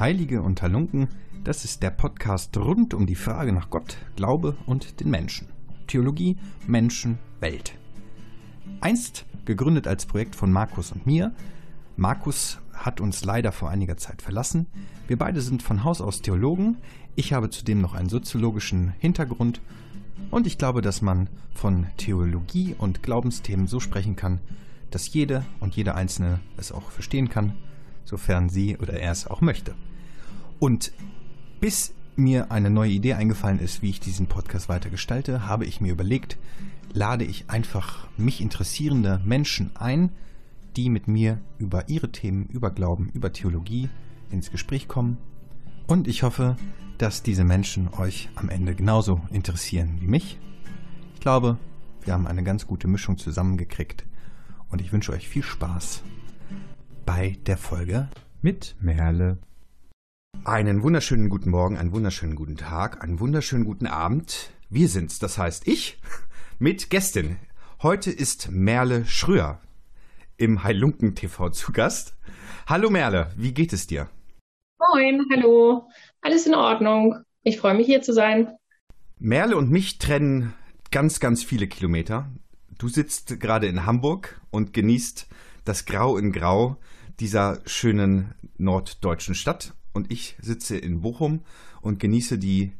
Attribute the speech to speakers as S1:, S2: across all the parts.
S1: Heilige und Halunken, das ist der Podcast rund um die Frage nach Gott, Glaube und den Menschen. Theologie, Menschen, Welt. Einst gegründet als Projekt von Markus und mir. Markus hat uns leider vor einiger Zeit verlassen. Wir beide sind von Haus aus Theologen. Ich habe zudem noch einen soziologischen Hintergrund. Und ich glaube, dass man von Theologie und Glaubensthemen so sprechen kann, dass jede und jeder Einzelne es auch verstehen kann, sofern sie oder er es auch möchte. Und bis mir eine neue Idee eingefallen ist, wie ich diesen Podcast weiter gestalte, habe ich mir überlegt, lade ich einfach mich interessierende Menschen ein, die mit mir über ihre Themen, über Glauben, über Theologie ins Gespräch kommen. Und ich hoffe, dass diese Menschen euch am Ende genauso interessieren wie mich. Ich glaube, wir haben eine ganz gute Mischung zusammengekriegt und ich wünsche euch viel Spaß bei der Folge mit Merle. Einen wunderschönen guten Morgen, einen wunderschönen guten Tag, einen wunderschönen guten Abend. Wir sind's, das heißt ich, mit Gästin. Heute ist Merle Schröer im Heilunken TV zu Gast. Hallo Merle, wie geht es dir?
S2: Moin, hallo. Alles in Ordnung. Ich freue mich hier zu sein.
S1: Merle und mich trennen ganz, ganz viele Kilometer. Du sitzt gerade in Hamburg und genießt das Grau in Grau dieser schönen norddeutschen Stadt. Und ich sitze in Bochum und genieße die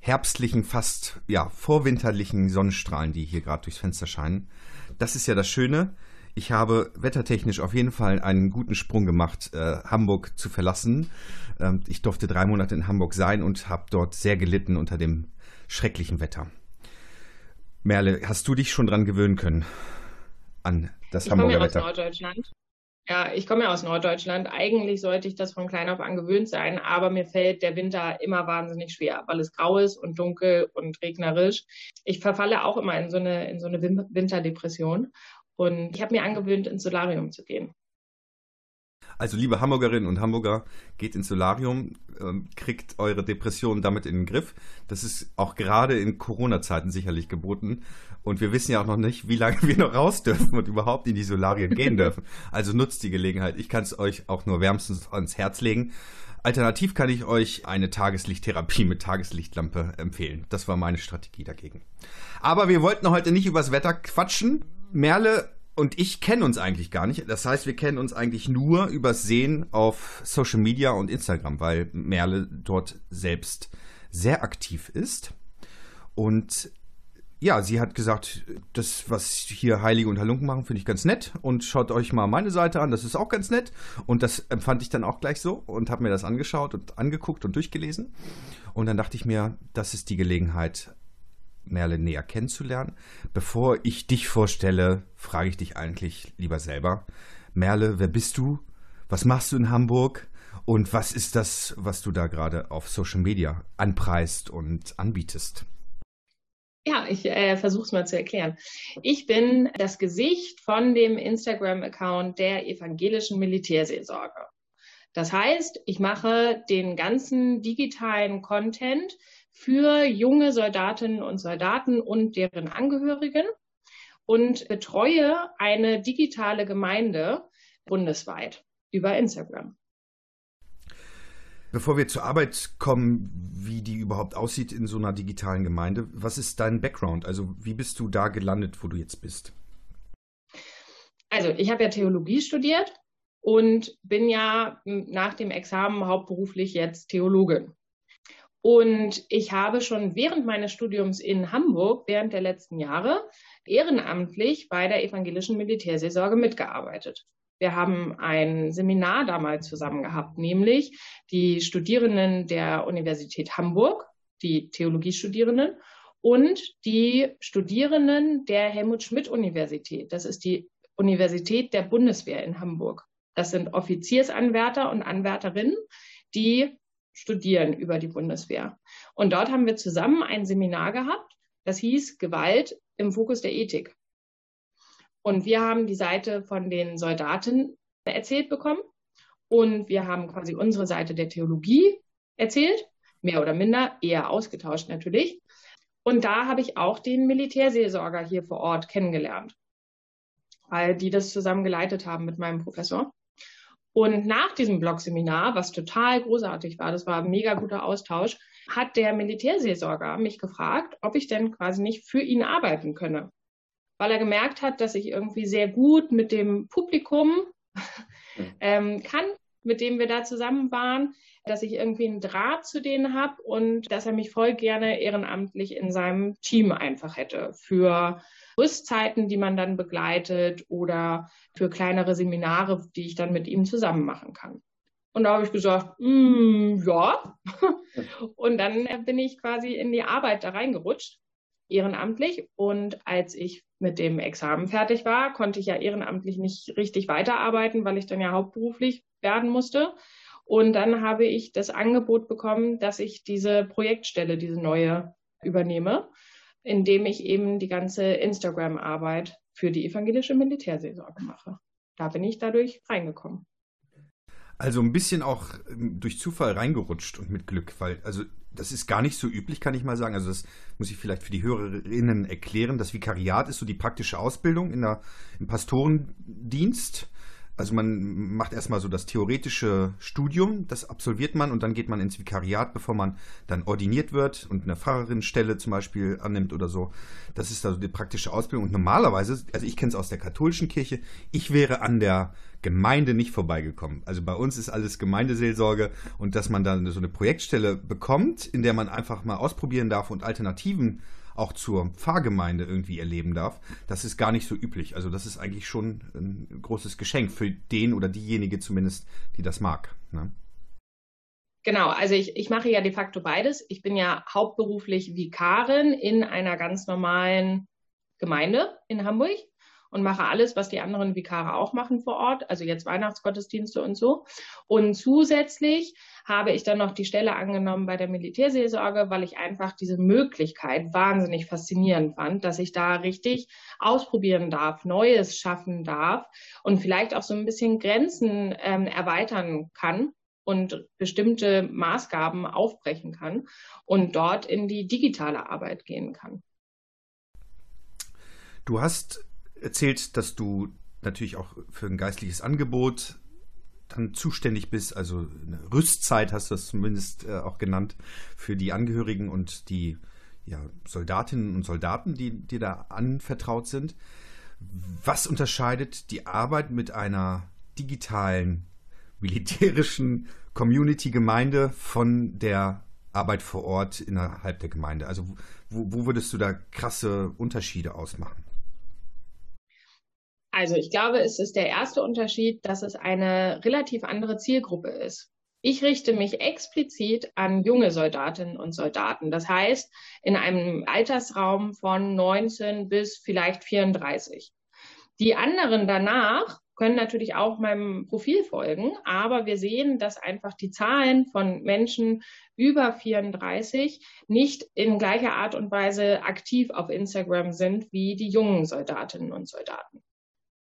S1: herbstlichen, fast ja, vorwinterlichen Sonnenstrahlen, die hier gerade durchs Fenster scheinen. Das ist ja das Schöne. Ich habe wettertechnisch auf jeden Fall einen guten Sprung gemacht, äh, Hamburg zu verlassen. Ähm, ich durfte drei Monate in Hamburg sein und habe dort sehr gelitten unter dem schrecklichen Wetter. Merle, hast du dich schon dran gewöhnen können an das
S2: ich
S1: Hamburger
S2: komme
S1: Wetter?
S2: aus Norddeutschland. Ja, ich komme ja aus Norddeutschland. Eigentlich sollte ich das von klein auf an gewöhnt sein, aber mir fällt der Winter immer wahnsinnig schwer, weil es grau ist und dunkel und regnerisch. Ich verfalle auch immer in so eine, in so eine Winterdepression. Und ich habe mir angewöhnt, ins Solarium zu gehen.
S1: Also liebe Hamburgerinnen und Hamburger, geht ins Solarium, ähm, kriegt eure Depression damit in den Griff. Das ist auch gerade in Corona-Zeiten sicherlich geboten. Und wir wissen ja auch noch nicht, wie lange wir noch raus dürfen und überhaupt in die Solarien gehen dürfen. Also nutzt die Gelegenheit. Ich kann es euch auch nur wärmstens ans Herz legen. Alternativ kann ich euch eine Tageslichttherapie mit Tageslichtlampe empfehlen. Das war meine Strategie dagegen. Aber wir wollten heute nicht übers Wetter quatschen. Merle und ich kennen uns eigentlich gar nicht. Das heißt, wir kennen uns eigentlich nur übers Sehen auf Social Media und Instagram, weil Merle dort selbst sehr aktiv ist. Und ja, sie hat gesagt, das, was hier Heilige und Halunken machen, finde ich ganz nett. Und schaut euch mal meine Seite an, das ist auch ganz nett. Und das empfand ich dann auch gleich so und habe mir das angeschaut und angeguckt und durchgelesen. Und dann dachte ich mir, das ist die Gelegenheit, Merle näher kennenzulernen. Bevor ich dich vorstelle, frage ich dich eigentlich lieber selber. Merle, wer bist du? Was machst du in Hamburg? Und was ist das, was du da gerade auf Social Media anpreist und anbietest?
S2: Ja, ich äh, versuche es mal zu erklären. Ich bin das Gesicht von dem Instagram-Account der evangelischen Militärseelsorge. Das heißt, ich mache den ganzen digitalen Content für junge Soldatinnen und Soldaten und deren Angehörigen und betreue eine digitale Gemeinde bundesweit über Instagram.
S1: Bevor wir zur Arbeit kommen, wie die überhaupt aussieht in so einer digitalen Gemeinde, was ist dein Background? Also wie bist du da gelandet, wo du jetzt bist?
S2: Also ich habe ja Theologie studiert und bin ja nach dem Examen hauptberuflich jetzt Theologin. Und ich habe schon während meines Studiums in Hamburg, während der letzten Jahre, ehrenamtlich bei der evangelischen Militärseelsorge mitgearbeitet. Wir haben ein Seminar damals zusammen gehabt, nämlich die Studierenden der Universität Hamburg, die Theologiestudierenden und die Studierenden der Helmut Schmidt Universität. Das ist die Universität der Bundeswehr in Hamburg. Das sind Offiziersanwärter und Anwärterinnen, die studieren über die Bundeswehr. Und dort haben wir zusammen ein Seminar gehabt, das hieß Gewalt im Fokus der Ethik. Und wir haben die Seite von den Soldaten erzählt bekommen und wir haben quasi unsere Seite der Theologie erzählt, mehr oder minder, eher ausgetauscht natürlich. Und da habe ich auch den Militärseelsorger hier vor Ort kennengelernt, weil die das zusammen geleitet haben mit meinem Professor. Und nach diesem Blog-Seminar, was total großartig war, das war ein mega guter Austausch, hat der Militärseelsorger mich gefragt, ob ich denn quasi nicht für ihn arbeiten könne. Weil er gemerkt hat, dass ich irgendwie sehr gut mit dem Publikum ähm, kann, mit dem wir da zusammen waren, dass ich irgendwie einen Draht zu denen habe und dass er mich voll gerne ehrenamtlich in seinem Team einfach hätte für Rüstzeiten, die man dann begleitet oder für kleinere Seminare, die ich dann mit ihm zusammen machen kann. Und da habe ich gesagt, mm, ja. und dann bin ich quasi in die Arbeit da reingerutscht, ehrenamtlich. Und als ich mit dem Examen fertig war, konnte ich ja ehrenamtlich nicht richtig weiterarbeiten, weil ich dann ja hauptberuflich werden musste. Und dann habe ich das Angebot bekommen, dass ich diese Projektstelle, diese neue, übernehme, indem ich eben die ganze Instagram-Arbeit für die evangelische Militärseelsorge mache. Da bin ich dadurch reingekommen.
S1: Also ein bisschen auch ähm, durch Zufall reingerutscht und mit Glück, weil, also das ist gar nicht so üblich, kann ich mal sagen. Also das muss ich vielleicht für die Hörerinnen erklären. Das Vikariat ist so die praktische Ausbildung in der, im Pastorendienst. Also man macht erstmal so das theoretische Studium, das absolviert man und dann geht man ins Vikariat, bevor man dann ordiniert wird und eine Pfarrerinnenstelle zum Beispiel annimmt oder so. Das ist also die praktische Ausbildung. Und normalerweise, also ich kenne es aus der katholischen Kirche, ich wäre an der Gemeinde nicht vorbeigekommen. Also bei uns ist alles Gemeindeseelsorge und dass man dann so eine Projektstelle bekommt, in der man einfach mal ausprobieren darf und Alternativen auch zur Pfarrgemeinde irgendwie erleben darf, das ist gar nicht so üblich. Also das ist eigentlich schon ein großes Geschenk für den oder diejenige zumindest, die das mag. Ne?
S2: Genau, also ich, ich mache ja de facto beides. Ich bin ja hauptberuflich Vikarin in einer ganz normalen Gemeinde in Hamburg und mache alles, was die anderen Vikare auch machen vor Ort, also jetzt Weihnachtsgottesdienste und so. Und zusätzlich habe ich dann noch die Stelle angenommen bei der Militärseelsorge, weil ich einfach diese Möglichkeit wahnsinnig faszinierend fand, dass ich da richtig ausprobieren darf, Neues schaffen darf und vielleicht auch so ein bisschen Grenzen ähm, erweitern kann und bestimmte Maßgaben aufbrechen kann und dort in die digitale Arbeit gehen kann.
S1: Du hast erzählt, dass du natürlich auch für ein geistliches Angebot dann zuständig bist, also eine Rüstzeit hast du das zumindest äh, auch genannt, für die Angehörigen und die ja, Soldatinnen und Soldaten, die dir da anvertraut sind. Was unterscheidet die Arbeit mit einer digitalen militärischen Community-Gemeinde von der Arbeit vor Ort innerhalb der Gemeinde? Also wo, wo würdest du da krasse Unterschiede ausmachen?
S2: Also ich glaube, es ist der erste Unterschied, dass es eine relativ andere Zielgruppe ist. Ich richte mich explizit an junge Soldatinnen und Soldaten. Das heißt, in einem Altersraum von 19 bis vielleicht 34. Die anderen danach können natürlich auch meinem Profil folgen, aber wir sehen, dass einfach die Zahlen von Menschen über 34 nicht in gleicher Art und Weise aktiv auf Instagram sind wie die jungen Soldatinnen und Soldaten.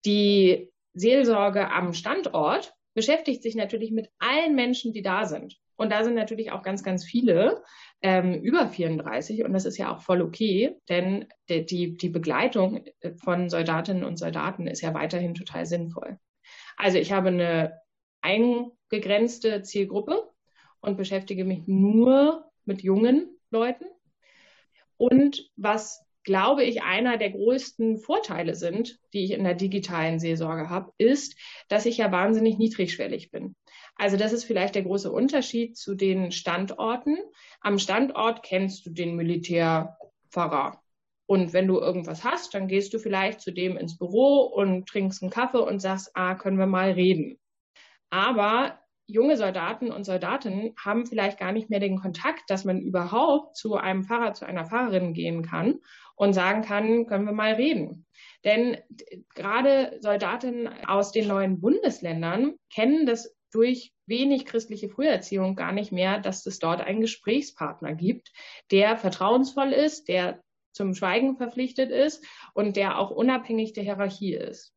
S2: Die Seelsorge am Standort beschäftigt sich natürlich mit allen Menschen, die da sind. Und da sind natürlich auch ganz, ganz viele ähm, über 34 und das ist ja auch voll okay, denn die, die, die Begleitung von Soldatinnen und Soldaten ist ja weiterhin total sinnvoll. Also ich habe eine eingegrenzte Zielgruppe und beschäftige mich nur mit jungen Leuten. Und was glaube ich, einer der größten Vorteile sind, die ich in der digitalen Seelsorge habe, ist, dass ich ja wahnsinnig niedrigschwellig bin. Also das ist vielleicht der große Unterschied zu den Standorten. Am Standort kennst du den Militärpfarrer. Und wenn du irgendwas hast, dann gehst du vielleicht zu dem ins Büro und trinkst einen Kaffee und sagst, ah, können wir mal reden. Aber junge Soldaten und Soldatinnen haben vielleicht gar nicht mehr den Kontakt, dass man überhaupt zu einem Pfarrer, zu einer Pfarrerin gehen kann und sagen kann, können wir mal reden. Denn gerade Soldatinnen aus den neuen Bundesländern kennen das durch wenig christliche Früherziehung gar nicht mehr, dass es dort einen Gesprächspartner gibt, der vertrauensvoll ist, der zum Schweigen verpflichtet ist und der auch unabhängig der Hierarchie ist.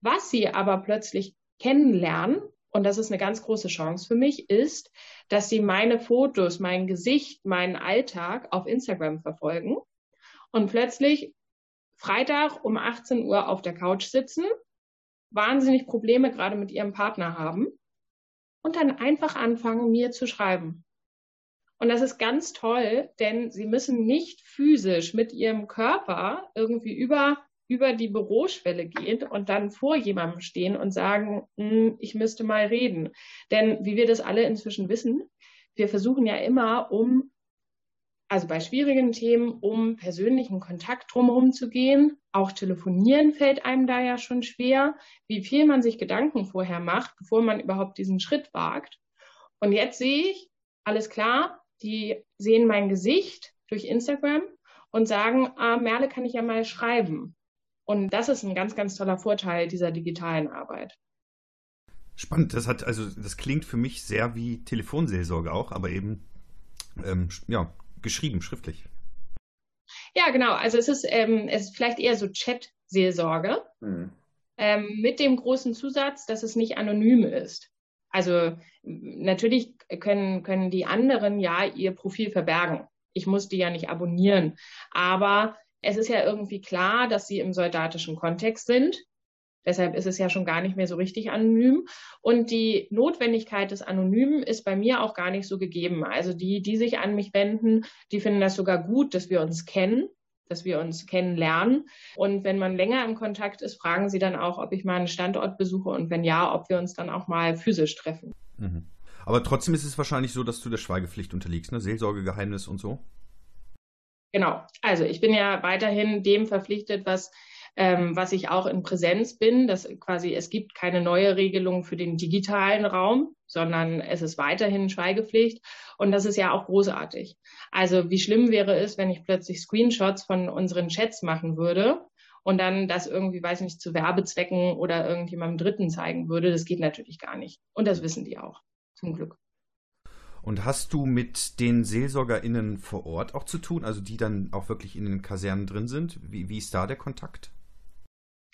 S2: Was sie aber plötzlich kennenlernen, und das ist eine ganz große Chance für mich, ist, dass sie meine Fotos, mein Gesicht, meinen Alltag auf Instagram verfolgen und plötzlich Freitag um 18 Uhr auf der Couch sitzen wahnsinnig Probleme gerade mit ihrem Partner haben und dann einfach anfangen, mir zu schreiben. Und das ist ganz toll, denn sie müssen nicht physisch mit ihrem Körper irgendwie über, über die Büroschwelle gehen und dann vor jemandem stehen und sagen, hm, ich müsste mal reden. Denn wie wir das alle inzwischen wissen, wir versuchen ja immer, um also bei schwierigen Themen, um persönlichen Kontakt drumherum zu gehen. Auch telefonieren fällt einem da ja schon schwer, wie viel man sich Gedanken vorher macht, bevor man überhaupt diesen Schritt wagt. Und jetzt sehe ich, alles klar, die sehen mein Gesicht durch Instagram und sagen, ah, Merle kann ich ja mal schreiben. Und das ist ein ganz, ganz toller Vorteil dieser digitalen Arbeit.
S1: Spannend, das hat, also das klingt für mich sehr wie Telefonseelsorge auch, aber eben ähm, ja, geschrieben, schriftlich.
S2: Ja, genau. Also es ist, ähm, es ist vielleicht eher so Chat-Seelsorge mhm. ähm, mit dem großen Zusatz, dass es nicht anonym ist. Also natürlich können, können die anderen ja ihr Profil verbergen. Ich muss die ja nicht abonnieren. Aber es ist ja irgendwie klar, dass sie im soldatischen Kontext sind. Deshalb ist es ja schon gar nicht mehr so richtig anonym. Und die Notwendigkeit des Anonymen ist bei mir auch gar nicht so gegeben. Also die, die sich an mich wenden, die finden das sogar gut, dass wir uns kennen, dass wir uns kennenlernen. Und wenn man länger im Kontakt ist, fragen sie dann auch, ob ich mal einen Standort besuche und wenn ja, ob wir uns dann auch mal physisch treffen.
S1: Mhm. Aber trotzdem ist es wahrscheinlich so, dass du der Schweigepflicht unterliegst, ne? Seelsorgegeheimnis und so.
S2: Genau. Also ich bin ja weiterhin dem verpflichtet, was ähm, was ich auch in Präsenz bin, dass quasi es gibt keine neue Regelung für den digitalen Raum, sondern es ist weiterhin Schweigepflicht. Und das ist ja auch großartig. Also wie schlimm wäre es, wenn ich plötzlich Screenshots von unseren Chats machen würde und dann das irgendwie, weiß nicht, zu Werbezwecken oder irgendjemandem Dritten zeigen würde. Das geht natürlich gar nicht. Und das wissen die auch, zum Glück.
S1: Und hast du mit den SeelsorgerInnen vor Ort auch zu tun, also die dann auch wirklich in den Kasernen drin sind? Wie, wie ist da der Kontakt?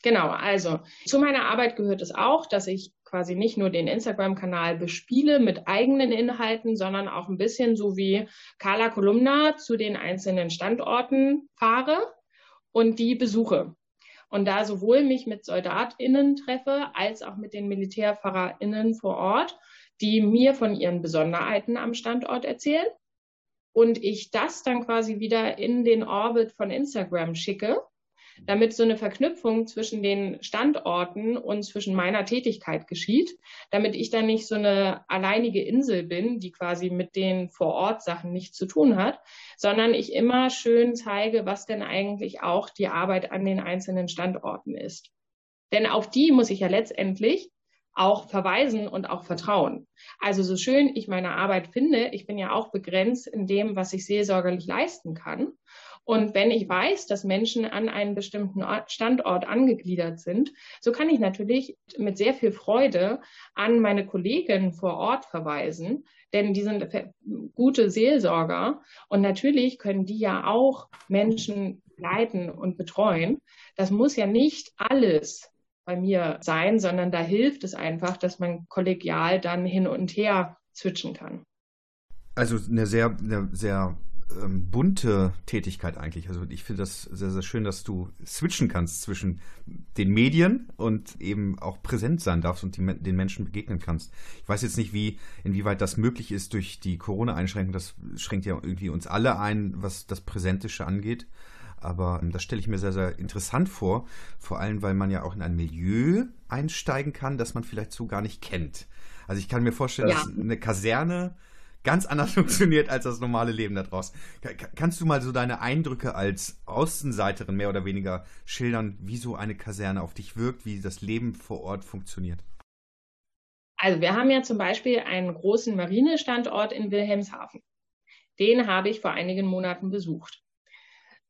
S2: Genau, also zu meiner Arbeit gehört es auch, dass ich quasi nicht nur den Instagram-Kanal bespiele mit eigenen Inhalten, sondern auch ein bisschen so wie Carla Kolumna zu den einzelnen Standorten fahre und die besuche. Und da sowohl mich mit SoldatInnen treffe, als auch mit den MilitärfahrerInnen vor Ort, die mir von ihren Besonderheiten am Standort erzählen. Und ich das dann quasi wieder in den Orbit von Instagram schicke damit so eine Verknüpfung zwischen den Standorten und zwischen meiner Tätigkeit geschieht, damit ich dann nicht so eine alleinige Insel bin, die quasi mit den Vor-Ort-Sachen nichts zu tun hat, sondern ich immer schön zeige, was denn eigentlich auch die Arbeit an den einzelnen Standorten ist. Denn auf die muss ich ja letztendlich auch verweisen und auch vertrauen. Also so schön ich meine Arbeit finde, ich bin ja auch begrenzt in dem, was ich seelsorgerlich leisten kann. Und wenn ich weiß, dass Menschen an einen bestimmten Standort angegliedert sind, so kann ich natürlich mit sehr viel Freude an meine Kollegen vor Ort verweisen, denn die sind gute Seelsorger und natürlich können die ja auch Menschen leiten und betreuen. Das muss ja nicht alles bei mir sein, sondern da hilft es einfach, dass man kollegial dann hin und her switchen kann.
S1: Also eine sehr, eine sehr ähm, bunte Tätigkeit eigentlich. Also ich finde das sehr, sehr schön, dass du switchen kannst zwischen den Medien und eben auch präsent sein darfst und die, den Menschen begegnen kannst. Ich weiß jetzt nicht, wie, inwieweit das möglich ist durch die Corona-Einschränkung. Das schränkt ja irgendwie uns alle ein, was das Präsentische angeht. Aber ähm, das stelle ich mir sehr, sehr interessant vor. Vor allem, weil man ja auch in ein Milieu einsteigen kann, das man vielleicht so gar nicht kennt. Also ich kann mir vorstellen, ja. dass eine Kaserne ganz anders funktioniert als das normale Leben da draußen. Kannst du mal so deine Eindrücke als Außenseiterin mehr oder weniger schildern, wie so eine Kaserne auf dich wirkt, wie das Leben vor Ort funktioniert?
S2: Also wir haben ja zum Beispiel einen großen Marinestandort in Wilhelmshaven. Den habe ich vor einigen Monaten besucht.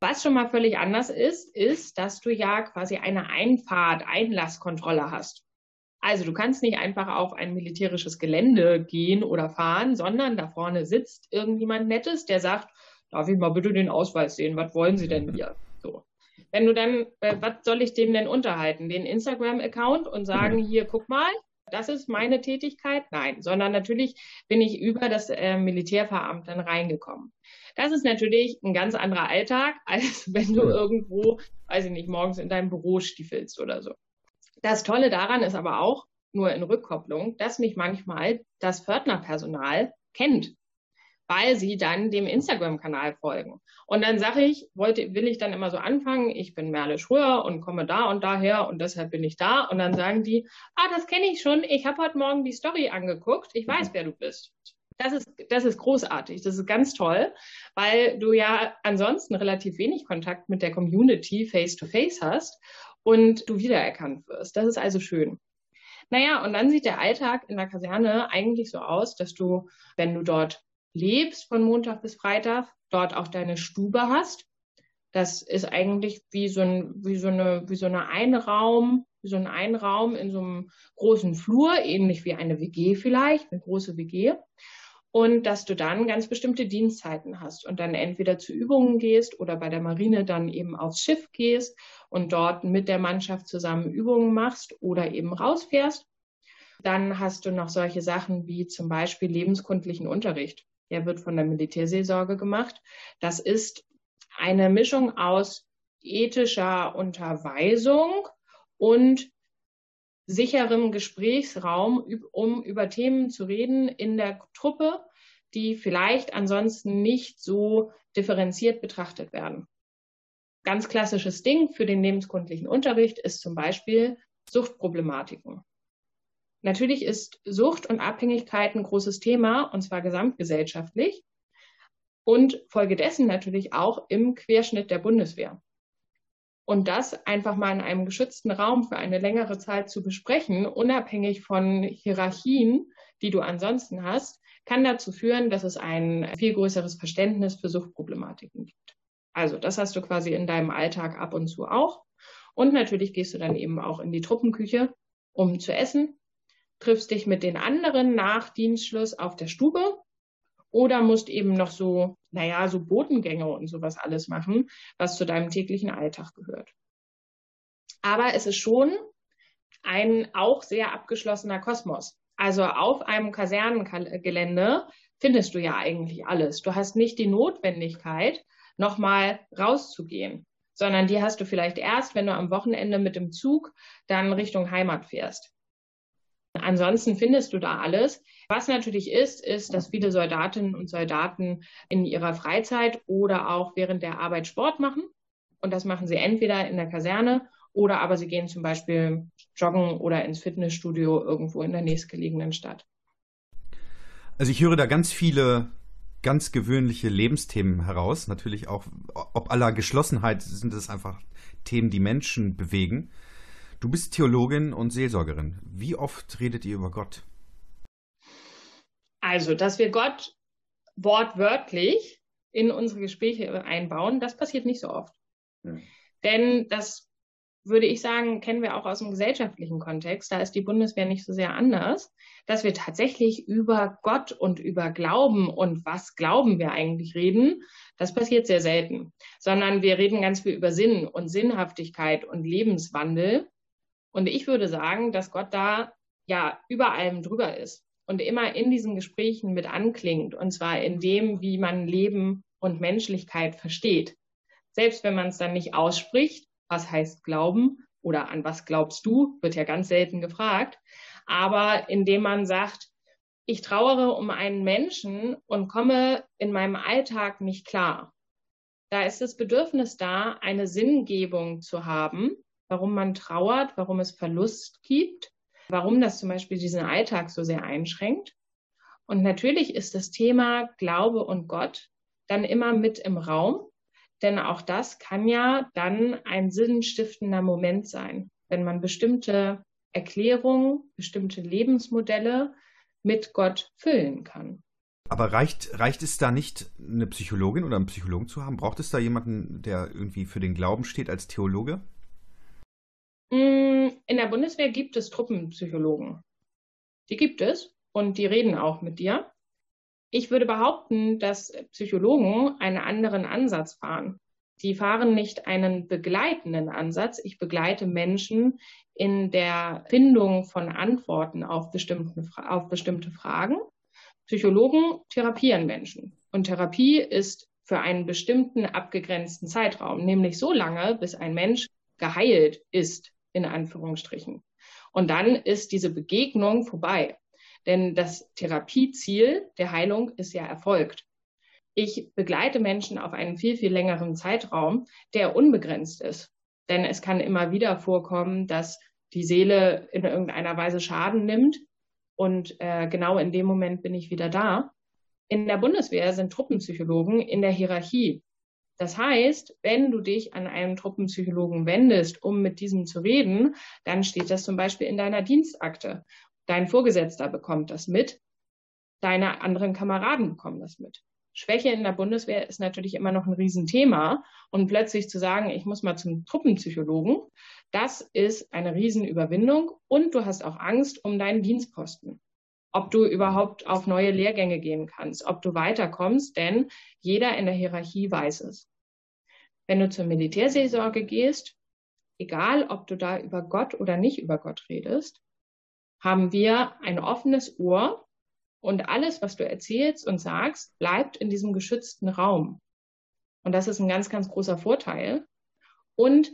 S2: Was schon mal völlig anders ist, ist, dass du ja quasi eine Einfahrt, Einlasskontrolle hast. Also du kannst nicht einfach auf ein militärisches Gelände gehen oder fahren, sondern da vorne sitzt irgendjemand Nettes, der sagt, darf ich mal bitte den Ausweis sehen, was wollen Sie denn hier? So. Wenn du dann, äh, was soll ich dem denn unterhalten? Den Instagram-Account und sagen, hier, guck mal, das ist meine Tätigkeit? Nein, sondern natürlich bin ich über das äh, Militärveramt dann reingekommen. Das ist natürlich ein ganz anderer Alltag, als wenn du irgendwo, weiß ich nicht, morgens in deinem Büro stiefelst oder so. Das Tolle daran ist aber auch, nur in Rückkopplung, dass mich manchmal das Pförtnerpersonal kennt, weil sie dann dem Instagram-Kanal folgen. Und dann sage ich, wollte, will ich dann immer so anfangen, ich bin Merle Schröer und komme da und daher und deshalb bin ich da. Und dann sagen die, ah, das kenne ich schon, ich habe heute Morgen die Story angeguckt, ich weiß, wer du bist. Das ist, das ist großartig, das ist ganz toll, weil du ja ansonsten relativ wenig Kontakt mit der Community face-to-face -face hast und du wiedererkannt wirst. Das ist also schön. Naja, und dann sieht der Alltag in der Kaserne eigentlich so aus, dass du, wenn du dort lebst von Montag bis Freitag, dort auch deine Stube hast. Das ist eigentlich wie so, ein, wie so eine, wie so eine Einraum, wie so ein Einraum in so einem großen Flur, ähnlich wie eine WG vielleicht, eine große WG. Und dass du dann ganz bestimmte Dienstzeiten hast und dann entweder zu Übungen gehst oder bei der Marine dann eben aufs Schiff gehst und dort mit der Mannschaft zusammen Übungen machst oder eben rausfährst. Dann hast du noch solche Sachen wie zum Beispiel lebenskundlichen Unterricht. Der wird von der Militärseelsorge gemacht. Das ist eine Mischung aus ethischer Unterweisung und sicherem Gesprächsraum, um über Themen zu reden in der Truppe, die vielleicht ansonsten nicht so differenziert betrachtet werden. Ganz klassisches Ding für den lebenskundlichen Unterricht ist zum Beispiel Suchtproblematiken. Natürlich ist Sucht und Abhängigkeit ein großes Thema, und zwar gesamtgesellschaftlich und folgedessen natürlich auch im Querschnitt der Bundeswehr. Und das einfach mal in einem geschützten Raum für eine längere Zeit zu besprechen, unabhängig von Hierarchien, die du ansonsten hast, kann dazu führen, dass es ein viel größeres Verständnis für Suchtproblematiken gibt. Also das hast du quasi in deinem Alltag ab und zu auch. Und natürlich gehst du dann eben auch in die Truppenküche, um zu essen triffst dich mit den anderen nach Dienstschluss auf der Stube oder musst eben noch so, naja, so Botengänge und sowas alles machen, was zu deinem täglichen Alltag gehört. Aber es ist schon ein auch sehr abgeschlossener Kosmos. Also auf einem Kasernengelände findest du ja eigentlich alles. Du hast nicht die Notwendigkeit, nochmal rauszugehen, sondern die hast du vielleicht erst, wenn du am Wochenende mit dem Zug dann Richtung Heimat fährst. Ansonsten findest du da alles. Was natürlich ist, ist, dass viele Soldatinnen und Soldaten in ihrer Freizeit oder auch während der Arbeit Sport machen. Und das machen sie entweder in der Kaserne oder aber sie gehen zum Beispiel joggen oder ins Fitnessstudio irgendwo in der nächstgelegenen Stadt.
S1: Also ich höre da ganz viele ganz gewöhnliche Lebensthemen heraus. Natürlich auch, ob aller Geschlossenheit sind es einfach Themen, die Menschen bewegen. Du bist Theologin und Seelsorgerin. Wie oft redet ihr über Gott?
S2: Also, dass wir Gott wortwörtlich in unsere Gespräche einbauen, das passiert nicht so oft. Hm. Denn das würde ich sagen, kennen wir auch aus dem gesellschaftlichen Kontext. Da ist die Bundeswehr nicht so sehr anders, dass wir tatsächlich über Gott und über Glauben und was glauben wir eigentlich reden. Das passiert sehr selten, sondern wir reden ganz viel über Sinn und Sinnhaftigkeit und Lebenswandel. Und ich würde sagen, dass Gott da ja über allem drüber ist und immer in diesen Gesprächen mit anklingt, und zwar in dem, wie man Leben und Menschlichkeit versteht. Selbst wenn man es dann nicht ausspricht, was heißt Glauben oder an was glaubst du, wird ja ganz selten gefragt, aber indem man sagt, ich trauere um einen Menschen und komme in meinem Alltag nicht klar. Da ist das Bedürfnis da, eine Sinngebung zu haben, warum man trauert, warum es Verlust gibt, warum das zum Beispiel diesen Alltag so sehr einschränkt. Und natürlich ist das Thema Glaube und Gott dann immer mit im Raum, denn auch das kann ja dann ein sinnstiftender Moment sein, wenn man bestimmte Erklärungen, bestimmte Lebensmodelle mit Gott füllen kann.
S1: Aber reicht, reicht es da nicht, eine Psychologin oder einen Psychologen zu haben? Braucht es da jemanden, der irgendwie für den Glauben steht als Theologe?
S2: Mm, in der Bundeswehr gibt es Truppenpsychologen. Die gibt es und die reden auch mit dir. Ich würde behaupten, dass Psychologen einen anderen Ansatz fahren. Die fahren nicht einen begleitenden Ansatz. Ich begleite Menschen in der Findung von Antworten auf, auf bestimmte Fragen. Psychologen therapieren Menschen. Und Therapie ist für einen bestimmten abgegrenzten Zeitraum, nämlich so lange, bis ein Mensch geheilt ist in Anführungsstrichen. Und dann ist diese Begegnung vorbei. Denn das Therapieziel der Heilung ist ja erfolgt. Ich begleite Menschen auf einen viel, viel längeren Zeitraum, der unbegrenzt ist. Denn es kann immer wieder vorkommen, dass die Seele in irgendeiner Weise Schaden nimmt. Und äh, genau in dem Moment bin ich wieder da. In der Bundeswehr sind Truppenpsychologen in der Hierarchie. Das heißt, wenn du dich an einen Truppenpsychologen wendest, um mit diesem zu reden, dann steht das zum Beispiel in deiner Dienstakte. Dein Vorgesetzter bekommt das mit, deine anderen Kameraden bekommen das mit. Schwäche in der Bundeswehr ist natürlich immer noch ein Riesenthema. Und plötzlich zu sagen, ich muss mal zum Truppenpsychologen, das ist eine Riesenüberwindung. Und du hast auch Angst um deinen Dienstposten ob du überhaupt auf neue Lehrgänge gehen kannst, ob du weiterkommst, denn jeder in der Hierarchie weiß es. Wenn du zur Militärseelsorge gehst, egal ob du da über Gott oder nicht über Gott redest, haben wir ein offenes Ohr und alles, was du erzählst und sagst, bleibt in diesem geschützten Raum. Und das ist ein ganz, ganz großer Vorteil. Und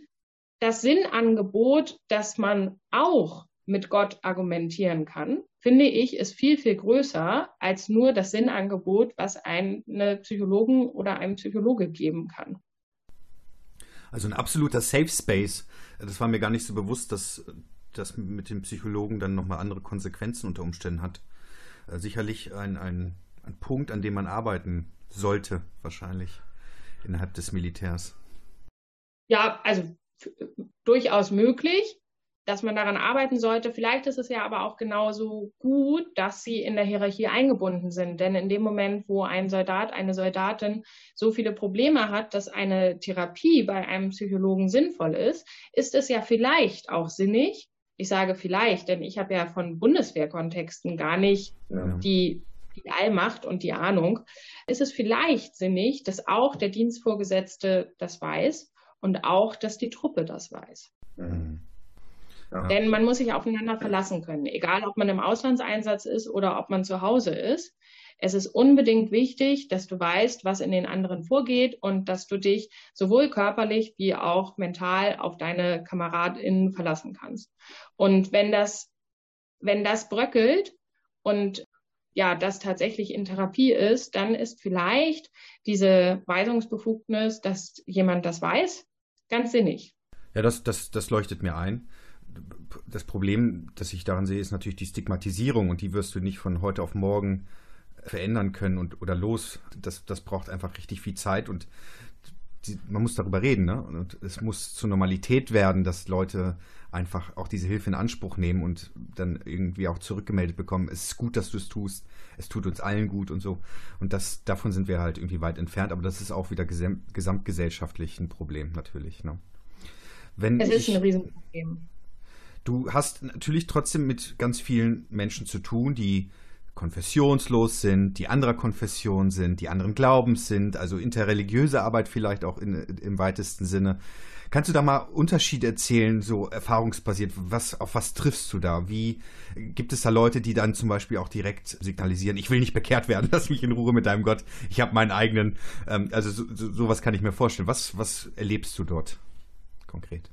S2: das Sinnangebot, dass man auch mit Gott argumentieren kann, finde ich, ist viel, viel größer als nur das Sinnangebot, was eine Psychologen oder einem Psychologe geben kann.
S1: Also ein absoluter Safe Space. Das war mir gar nicht so bewusst, dass das mit dem Psychologen dann nochmal andere Konsequenzen unter Umständen hat. Äh, sicherlich ein, ein, ein Punkt, an dem man arbeiten sollte, wahrscheinlich innerhalb des Militärs.
S2: Ja, also durchaus möglich dass man daran arbeiten sollte. Vielleicht ist es ja aber auch genauso gut, dass sie in der Hierarchie eingebunden sind. Denn in dem Moment, wo ein Soldat, eine Soldatin so viele Probleme hat, dass eine Therapie bei einem Psychologen sinnvoll ist, ist es ja vielleicht auch sinnig. Ich sage vielleicht, denn ich habe ja von Bundeswehrkontexten gar nicht ja. die, die Allmacht und die Ahnung. Ist es vielleicht sinnig, dass auch der Dienstvorgesetzte das weiß und auch, dass die Truppe das weiß. Mhm. Ja. Denn man muss sich aufeinander verlassen können, egal ob man im Auslandseinsatz ist oder ob man zu Hause ist. Es ist unbedingt wichtig, dass du weißt, was in den anderen vorgeht und dass du dich sowohl körperlich wie auch mental auf deine KameradInnen verlassen kannst. Und wenn das, wenn das bröckelt und ja, das tatsächlich in Therapie ist, dann ist vielleicht diese Weisungsbefugnis, dass jemand das weiß, ganz sinnig.
S1: Ja, das, das, das leuchtet mir ein das Problem, das ich daran sehe, ist natürlich die Stigmatisierung und die wirst du nicht von heute auf morgen verändern können und oder los. Das, das braucht einfach richtig viel Zeit und die, man muss darüber reden, ne? Und es muss zur Normalität werden, dass Leute einfach auch diese Hilfe in Anspruch nehmen und dann irgendwie auch zurückgemeldet bekommen. Es ist gut, dass du es tust. Es tut uns allen gut und so. Und das, davon sind wir halt irgendwie weit entfernt. Aber das ist auch wieder gesam gesamtgesellschaftlich ein Problem natürlich. Ne?
S2: Wenn es ist ich, ein Riesenproblem.
S1: Du hast natürlich trotzdem mit ganz vielen Menschen zu tun, die konfessionslos sind, die anderer Konfession sind, die anderen Glaubens sind, also interreligiöse Arbeit vielleicht auch in, im weitesten Sinne. Kannst du da mal Unterschiede erzählen, so erfahrungsbasiert? Was, auf was triffst du da? Wie gibt es da Leute, die dann zum Beispiel auch direkt signalisieren, ich will nicht bekehrt werden, lass mich in Ruhe mit deinem Gott, ich habe meinen eigenen, ähm, also so, so, sowas kann ich mir vorstellen. Was, was erlebst du dort konkret?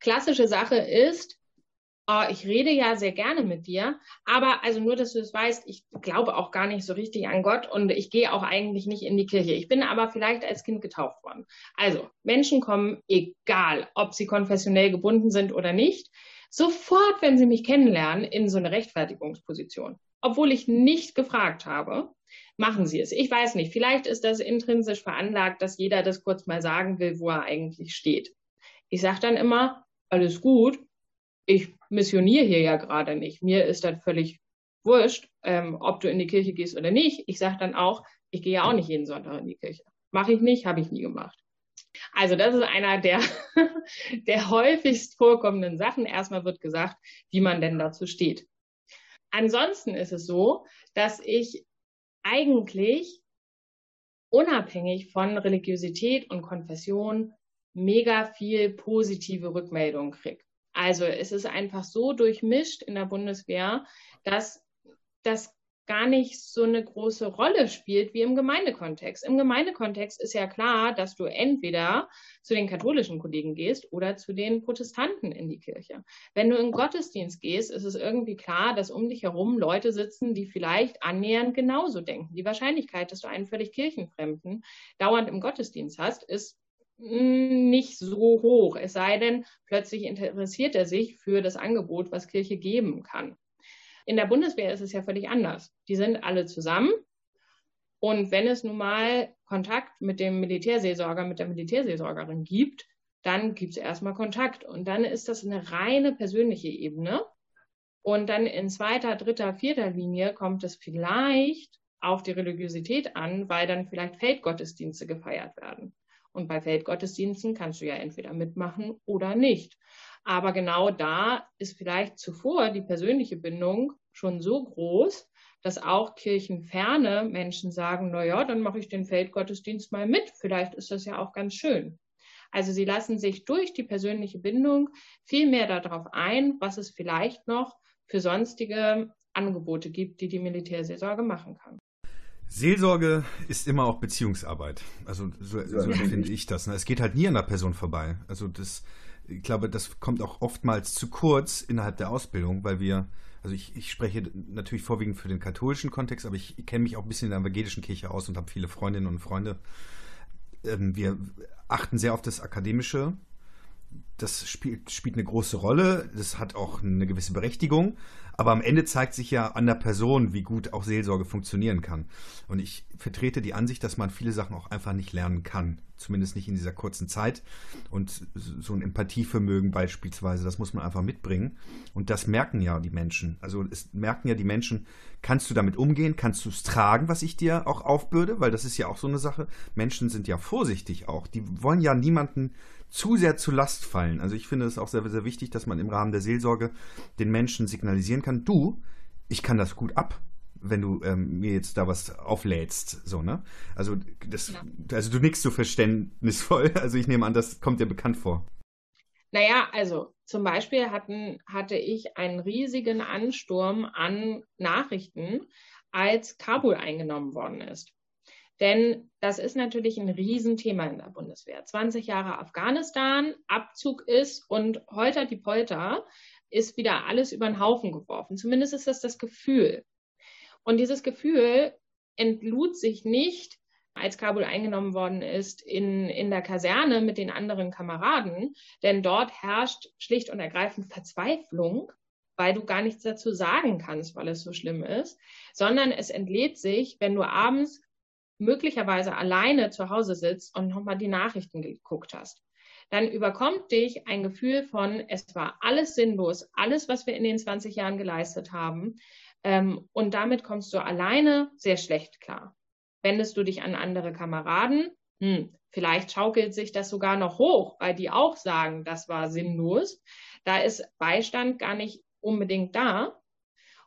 S2: Klassische Sache ist, ich rede ja sehr gerne mit dir, aber also nur, dass du es weißt, ich glaube auch gar nicht so richtig an Gott und ich gehe auch eigentlich nicht in die Kirche. Ich bin aber vielleicht als Kind getauft worden. Also Menschen kommen, egal ob sie konfessionell gebunden sind oder nicht, sofort, wenn sie mich kennenlernen, in so eine Rechtfertigungsposition. Obwohl ich nicht gefragt habe, machen sie es. Ich weiß nicht, vielleicht ist das intrinsisch veranlagt, dass jeder das kurz mal sagen will, wo er eigentlich steht. Ich sage dann immer, alles gut, ich missioniere hier ja gerade nicht. Mir ist das völlig wurscht, ähm, ob du in die Kirche gehst oder nicht. Ich sage dann auch, ich gehe ja auch nicht jeden Sonntag in die Kirche. Mache ich nicht, habe ich nie gemacht. Also das ist einer der, der häufigst vorkommenden Sachen. Erstmal wird gesagt, wie man denn dazu steht. Ansonsten ist es so, dass ich eigentlich unabhängig von Religiosität und Konfession mega viel positive Rückmeldungen kriege. Also es ist einfach so durchmischt in der Bundeswehr, dass das gar nicht so eine große Rolle spielt wie im Gemeindekontext. Im Gemeindekontext ist ja klar, dass du entweder zu den katholischen Kollegen gehst oder zu den Protestanten in die Kirche. Wenn du in Gottesdienst gehst, ist es irgendwie klar, dass um dich herum Leute sitzen, die vielleicht annähernd genauso denken. Die Wahrscheinlichkeit, dass du einen völlig Kirchenfremden dauernd im Gottesdienst hast, ist nicht so hoch, es sei denn, plötzlich interessiert er sich für das Angebot, was Kirche geben kann. In der Bundeswehr ist es ja völlig anders. Die sind alle zusammen. Und wenn es nun mal Kontakt mit dem Militärseelsorger, mit der Militärseelsorgerin gibt, dann gibt es erstmal Kontakt. Und dann ist das eine reine persönliche Ebene. Und dann in zweiter, dritter, vierter Linie kommt es vielleicht auf die Religiosität an, weil dann vielleicht Feldgottesdienste gefeiert werden. Und bei Feldgottesdiensten kannst du ja entweder mitmachen oder nicht. Aber genau da ist vielleicht zuvor die persönliche Bindung schon so groß, dass auch kirchenferne Menschen sagen, na ja, dann mache ich den Feldgottesdienst mal mit. Vielleicht ist das ja auch ganz schön. Also sie lassen sich durch die persönliche Bindung viel mehr darauf ein, was es vielleicht noch für sonstige Angebote gibt, die die Militärseelsorge machen kann.
S1: Seelsorge ist immer auch Beziehungsarbeit. Also so, so ja. finde ich das. Ne? Es geht halt nie an der Person vorbei. Also das, ich glaube, das kommt auch oftmals zu kurz innerhalb der Ausbildung, weil wir, also ich, ich spreche natürlich vorwiegend für den katholischen Kontext, aber ich kenne mich auch ein bisschen in der evangelischen Kirche aus und habe viele Freundinnen und Freunde. Ähm, wir achten sehr auf das Akademische. Das spielt, spielt eine große Rolle. Das hat auch eine gewisse Berechtigung. Aber am Ende zeigt sich ja an der Person, wie gut auch Seelsorge funktionieren kann. Und ich vertrete die Ansicht, dass man viele Sachen auch einfach nicht lernen kann. Zumindest nicht in dieser kurzen Zeit. Und so ein Empathievermögen beispielsweise, das muss man einfach mitbringen. Und das merken ja die Menschen. Also es merken ja die Menschen, kannst du damit umgehen? Kannst du es tragen, was ich dir auch aufbürde? Weil das ist ja auch so eine Sache. Menschen sind ja vorsichtig auch. Die wollen ja niemanden zu sehr zu Last fallen. Also ich finde es auch sehr, sehr wichtig, dass man im Rahmen der Seelsorge den Menschen signalisieren kann, du, ich kann das gut ab, wenn du ähm, mir jetzt da was auflädst, so, ne? Also, das, ja. also du nickst so verständnisvoll. Also ich nehme an, das kommt dir bekannt vor.
S2: Naja, also zum Beispiel hatten, hatte ich einen riesigen Ansturm an Nachrichten, als Kabul eingenommen worden ist. Denn das ist natürlich ein Riesenthema in der Bundeswehr. 20 Jahre Afghanistan, Abzug ist und holter die Polter ist wieder alles über den Haufen geworfen. Zumindest ist das das Gefühl. Und dieses Gefühl entlud sich nicht, als Kabul eingenommen worden ist, in, in der Kaserne mit den anderen Kameraden, denn dort herrscht schlicht und ergreifend Verzweiflung, weil du gar nichts dazu sagen kannst, weil es so schlimm ist, sondern es entlädt sich, wenn du abends möglicherweise alleine zu Hause sitzt und nochmal die Nachrichten geguckt hast, dann überkommt dich ein Gefühl von, es war alles sinnlos, alles, was wir in den 20 Jahren geleistet haben. Ähm, und damit kommst du alleine sehr schlecht klar. Wendest du dich an andere Kameraden, hm, vielleicht schaukelt sich das sogar noch hoch, weil die auch sagen, das war sinnlos. Da ist Beistand gar nicht unbedingt da.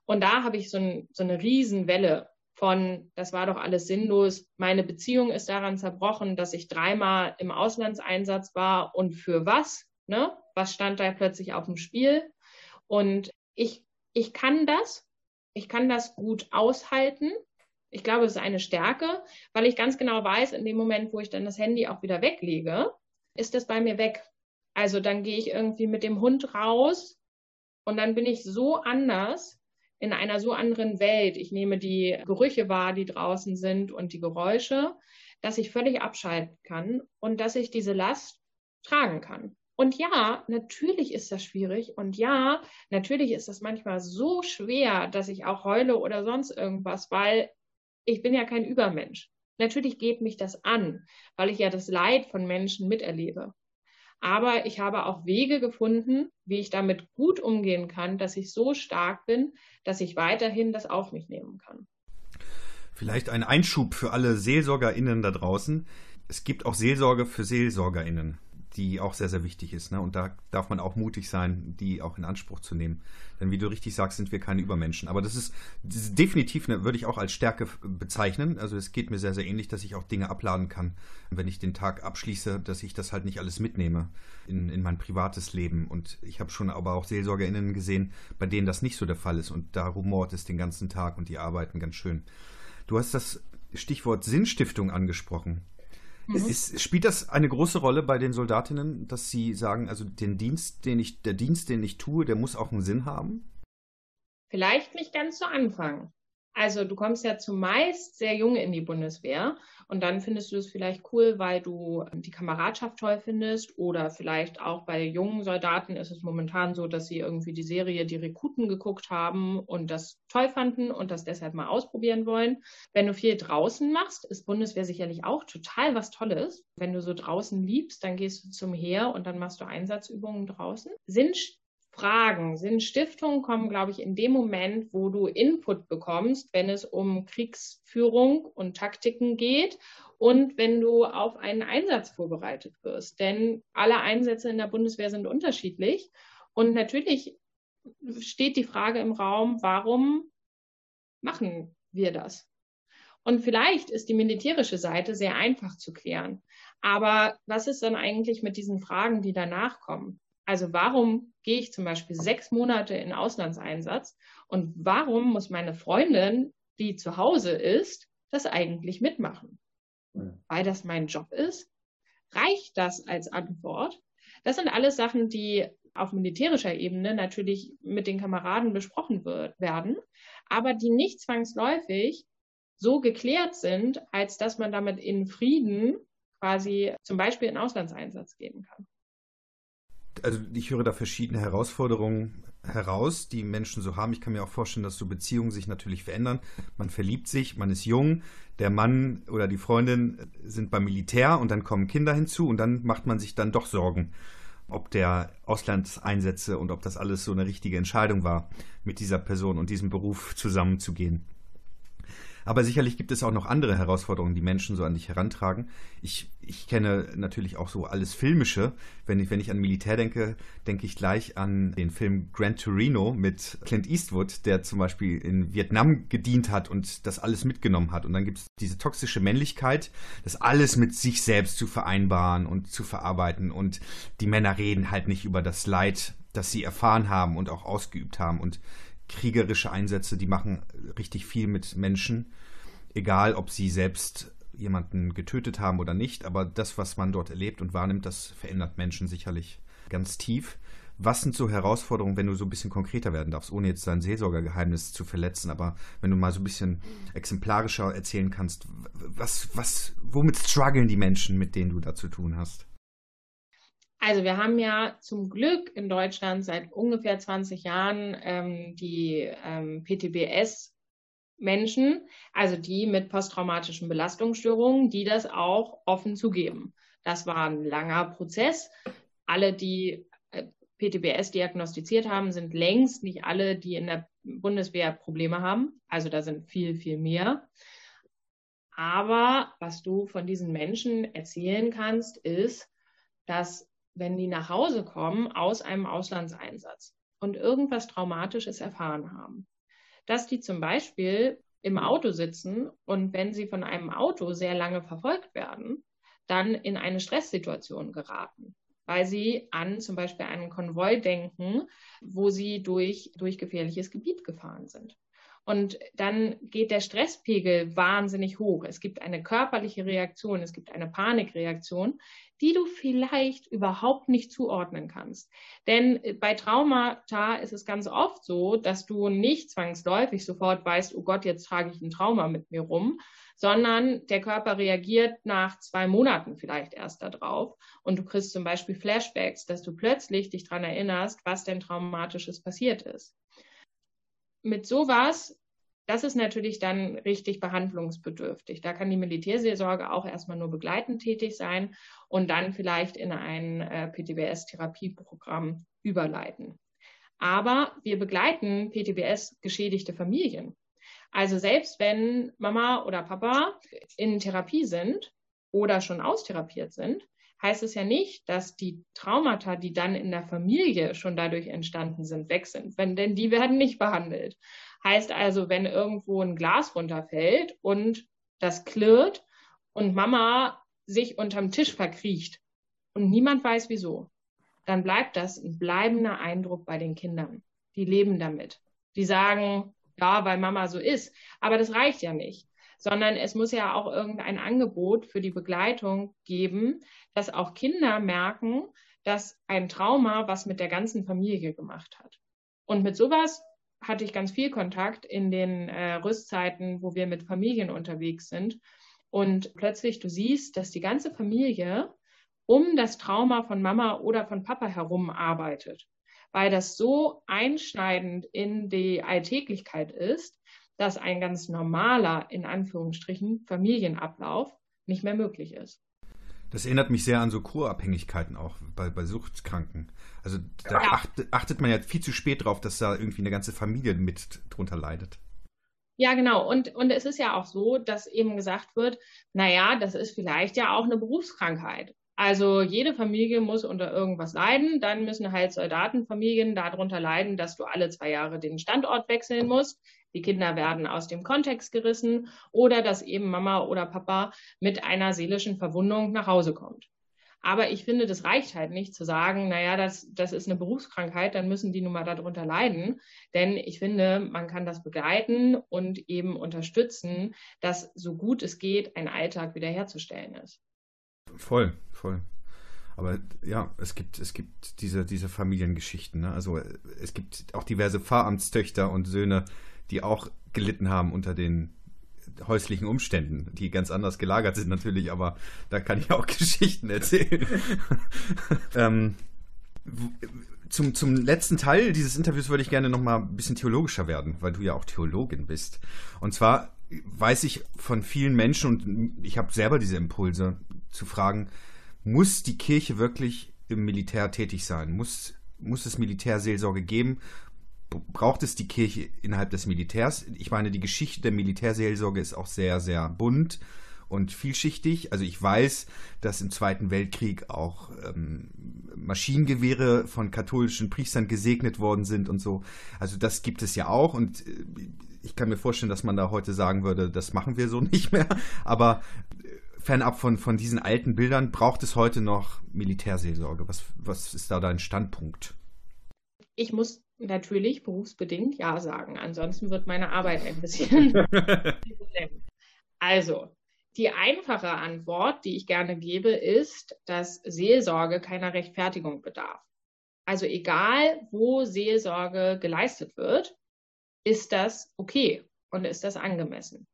S2: Und da habe ich so, ein, so eine Riesenwelle von, das war doch alles sinnlos, meine Beziehung ist daran zerbrochen, dass ich dreimal im Auslandseinsatz war und für was? Ne? Was stand da plötzlich auf dem Spiel? Und ich, ich kann das, ich kann das gut aushalten. Ich glaube, es ist eine Stärke, weil ich ganz genau weiß, in dem Moment, wo ich dann das Handy auch wieder weglege, ist das bei mir weg. Also dann gehe ich irgendwie mit dem Hund raus und dann bin ich so anders, in einer so anderen Welt. Ich nehme die Gerüche wahr, die draußen sind und die Geräusche, dass ich völlig abschalten kann und dass ich diese Last tragen kann. Und ja, natürlich ist das schwierig. Und ja, natürlich ist das manchmal so schwer, dass ich auch heule oder sonst irgendwas, weil ich bin ja kein Übermensch. Natürlich geht mich das an, weil ich ja das Leid von Menschen miterlebe. Aber ich habe auch Wege gefunden, wie ich damit gut umgehen kann, dass ich so stark bin, dass ich weiterhin das auf mich nehmen kann.
S1: Vielleicht ein Einschub für alle SeelsorgerInnen da draußen. Es gibt auch Seelsorge für SeelsorgerInnen. Die auch sehr, sehr wichtig ist. Ne? Und da darf man auch mutig sein, die auch in Anspruch zu nehmen. Denn wie du richtig sagst, sind wir keine Übermenschen. Aber das ist, das ist definitiv, eine, würde ich auch als Stärke bezeichnen. Also es geht mir sehr, sehr ähnlich, dass ich auch Dinge abladen kann, wenn ich den Tag abschließe, dass ich das halt nicht alles mitnehme in, in mein privates Leben. Und ich habe schon aber auch SeelsorgerInnen gesehen, bei denen das nicht so der Fall ist. Und da rumort es den ganzen Tag und die arbeiten ganz schön. Du hast das Stichwort Sinnstiftung angesprochen. Mhm. Ist, spielt das eine große Rolle bei den Soldatinnen, dass sie sagen, also den Dienst, den ich, der Dienst, den ich tue, der muss auch einen Sinn haben?
S2: Vielleicht nicht ganz zu Anfang. Also du kommst ja zumeist sehr jung in die Bundeswehr und dann findest du es vielleicht cool, weil du die Kameradschaft toll findest oder vielleicht auch bei jungen Soldaten ist es momentan so, dass sie irgendwie die Serie Die Rekruten geguckt haben und das toll fanden und das deshalb mal ausprobieren wollen. Wenn du viel draußen machst, ist Bundeswehr sicherlich auch total was Tolles. Wenn du so draußen liebst, dann gehst du zum Heer und dann machst du Einsatzübungen draußen. Sind Fragen sind Stiftungen kommen, glaube ich, in dem Moment, wo du Input bekommst, wenn es um Kriegsführung und Taktiken geht und wenn du auf einen Einsatz vorbereitet wirst. Denn alle Einsätze in der Bundeswehr sind unterschiedlich. Und natürlich steht die Frage im Raum, warum machen wir das? Und vielleicht ist die militärische Seite sehr einfach zu klären. Aber was ist dann eigentlich mit diesen Fragen, die danach kommen? Also warum gehe ich zum Beispiel sechs Monate in Auslandseinsatz und warum muss meine Freundin, die zu Hause ist, das eigentlich mitmachen? Weil das mein Job ist? Reicht das als Antwort? Das sind alles Sachen, die auf militärischer Ebene natürlich mit den Kameraden besprochen wird, werden, aber die nicht zwangsläufig so geklärt sind, als dass man damit in Frieden quasi zum Beispiel in Auslandseinsatz gehen kann
S1: also ich höre da verschiedene Herausforderungen heraus, die Menschen so haben. Ich kann mir auch vorstellen, dass so Beziehungen sich natürlich verändern. Man verliebt sich, man ist jung, der Mann oder die Freundin sind beim Militär und dann kommen Kinder hinzu und dann macht man sich dann doch Sorgen, ob der Auslandseinsätze und ob das alles so eine richtige Entscheidung war, mit dieser Person und diesem Beruf zusammenzugehen. Aber sicherlich gibt es auch noch andere Herausforderungen, die Menschen so an dich herantragen. Ich, ich kenne natürlich auch so alles Filmische. Wenn ich, wenn ich an Militär denke, denke ich gleich an den Film Gran Torino mit Clint Eastwood, der zum Beispiel in Vietnam gedient hat und das alles mitgenommen hat. Und dann gibt es diese toxische Männlichkeit, das alles mit sich selbst zu vereinbaren und zu verarbeiten. Und die Männer reden halt nicht über das Leid, das sie erfahren haben und auch ausgeübt haben. Und kriegerische Einsätze, die machen richtig viel mit Menschen egal ob sie selbst jemanden getötet haben oder nicht, aber das, was man dort erlebt und wahrnimmt, das verändert Menschen sicherlich ganz tief. Was sind so Herausforderungen, wenn du so ein bisschen konkreter werden darfst, ohne jetzt dein Seelsorgergeheimnis zu verletzen, aber wenn du mal so ein bisschen exemplarischer erzählen kannst, was, was, womit strugglen die Menschen, mit denen du da zu tun hast?
S2: Also wir haben ja zum Glück in Deutschland seit ungefähr 20 Jahren ähm, die ähm, PTBS Menschen, also die mit posttraumatischen Belastungsstörungen, die das auch offen zugeben. Das war ein langer Prozess. Alle, die äh, PTBS diagnostiziert haben, sind längst nicht alle, die in der Bundeswehr Probleme haben. Also da sind viel, viel mehr. Aber was du von diesen Menschen erzählen kannst, ist, dass wenn die nach Hause kommen aus einem Auslandseinsatz und irgendwas Traumatisches erfahren haben, dass die zum Beispiel im Auto sitzen und wenn sie von einem Auto sehr lange verfolgt werden, dann in eine Stresssituation geraten, weil sie an zum Beispiel einen Konvoi denken, wo sie durch, durch gefährliches Gebiet gefahren sind. Und dann geht der Stresspegel wahnsinnig hoch. Es gibt eine körperliche Reaktion, es gibt eine Panikreaktion, die du vielleicht überhaupt nicht zuordnen kannst. Denn bei Traumata ist es ganz oft so, dass du nicht zwangsläufig sofort weißt, oh Gott, jetzt trage ich ein Trauma mit mir rum, sondern der Körper reagiert nach zwei Monaten vielleicht erst darauf und du kriegst zum Beispiel Flashbacks, dass du plötzlich dich daran erinnerst, was denn traumatisches passiert ist mit sowas, das ist natürlich dann richtig behandlungsbedürftig. Da kann die Militärseelsorge auch erstmal nur begleitend tätig sein und dann vielleicht in ein äh, PTBS-Therapieprogramm überleiten. Aber wir begleiten PTBS-geschädigte Familien. Also selbst wenn Mama oder Papa in Therapie sind oder schon austherapiert sind, heißt es ja nicht, dass die Traumata, die dann in der Familie schon dadurch entstanden sind, weg sind, wenn, denn die werden nicht behandelt. Heißt also, wenn irgendwo ein Glas runterfällt und das klirrt und Mama sich unterm Tisch verkriecht und niemand weiß wieso, dann bleibt das ein bleibender Eindruck bei den Kindern. Die leben damit. Die sagen, ja, weil Mama so ist. Aber das reicht ja nicht sondern es muss ja auch irgendein Angebot für die Begleitung geben, dass auch Kinder merken, dass ein Trauma was mit der ganzen Familie gemacht hat. Und mit sowas hatte ich ganz viel Kontakt in den äh, Rüstzeiten, wo wir mit Familien unterwegs sind. Und plötzlich du siehst, dass die ganze Familie um das Trauma von Mama oder von Papa herum arbeitet, weil das so einschneidend in die Alltäglichkeit ist, dass ein ganz normaler, in Anführungsstrichen, Familienablauf nicht mehr möglich ist.
S1: Das erinnert mich sehr an so Kurabhängigkeiten auch bei, bei Suchtkranken. Also da ja. achtet, achtet man ja viel zu spät drauf, dass da irgendwie eine ganze Familie mit drunter leidet.
S2: Ja, genau. Und, und es ist ja auch so, dass eben gesagt wird, naja, das ist vielleicht ja auch eine Berufskrankheit. Also jede Familie muss unter irgendwas leiden. Dann müssen halt Soldatenfamilien darunter leiden, dass du alle zwei Jahre den Standort wechseln musst. Die Kinder werden aus dem Kontext gerissen oder dass eben Mama oder Papa mit einer seelischen Verwundung nach Hause kommt. Aber ich finde, das reicht halt nicht zu sagen, naja, das, das ist eine Berufskrankheit, dann müssen die nun mal darunter leiden. Denn ich finde, man kann das begleiten und eben unterstützen, dass so gut es geht, ein Alltag wiederherzustellen ist.
S1: Voll, voll. Aber ja, es gibt, es gibt diese, diese Familiengeschichten. Ne? Also es gibt auch diverse Pfarramtstöchter und Söhne, die auch gelitten haben unter den häuslichen Umständen, die ganz anders gelagert sind natürlich, aber da kann ich auch Geschichten erzählen. ähm, zum, zum letzten Teil dieses Interviews würde ich gerne noch mal ein bisschen theologischer werden, weil du ja auch Theologin bist. Und zwar weiß ich von vielen Menschen und ich habe selber diese Impulse zu fragen, muss die Kirche wirklich im Militär tätig sein? Muss, muss es Militärseelsorge geben? Braucht es die Kirche innerhalb des Militärs? Ich meine, die Geschichte der Militärseelsorge ist auch sehr, sehr bunt und vielschichtig. Also ich weiß, dass im Zweiten Weltkrieg auch ähm, Maschinengewehre von katholischen Priestern gesegnet worden sind und so. Also das gibt es ja auch und äh, ich kann mir vorstellen, dass man da heute sagen würde, das machen wir so nicht mehr. Aber fernab von, von diesen alten Bildern, braucht es heute noch Militärseelsorge? Was, was ist da dein Standpunkt?
S2: Ich muss natürlich berufsbedingt Ja sagen. Ansonsten wird meine Arbeit ein bisschen. also, die einfache Antwort, die ich gerne gebe, ist, dass Seelsorge keiner Rechtfertigung bedarf. Also egal, wo Seelsorge geleistet wird, ist das okay und ist das angemessen.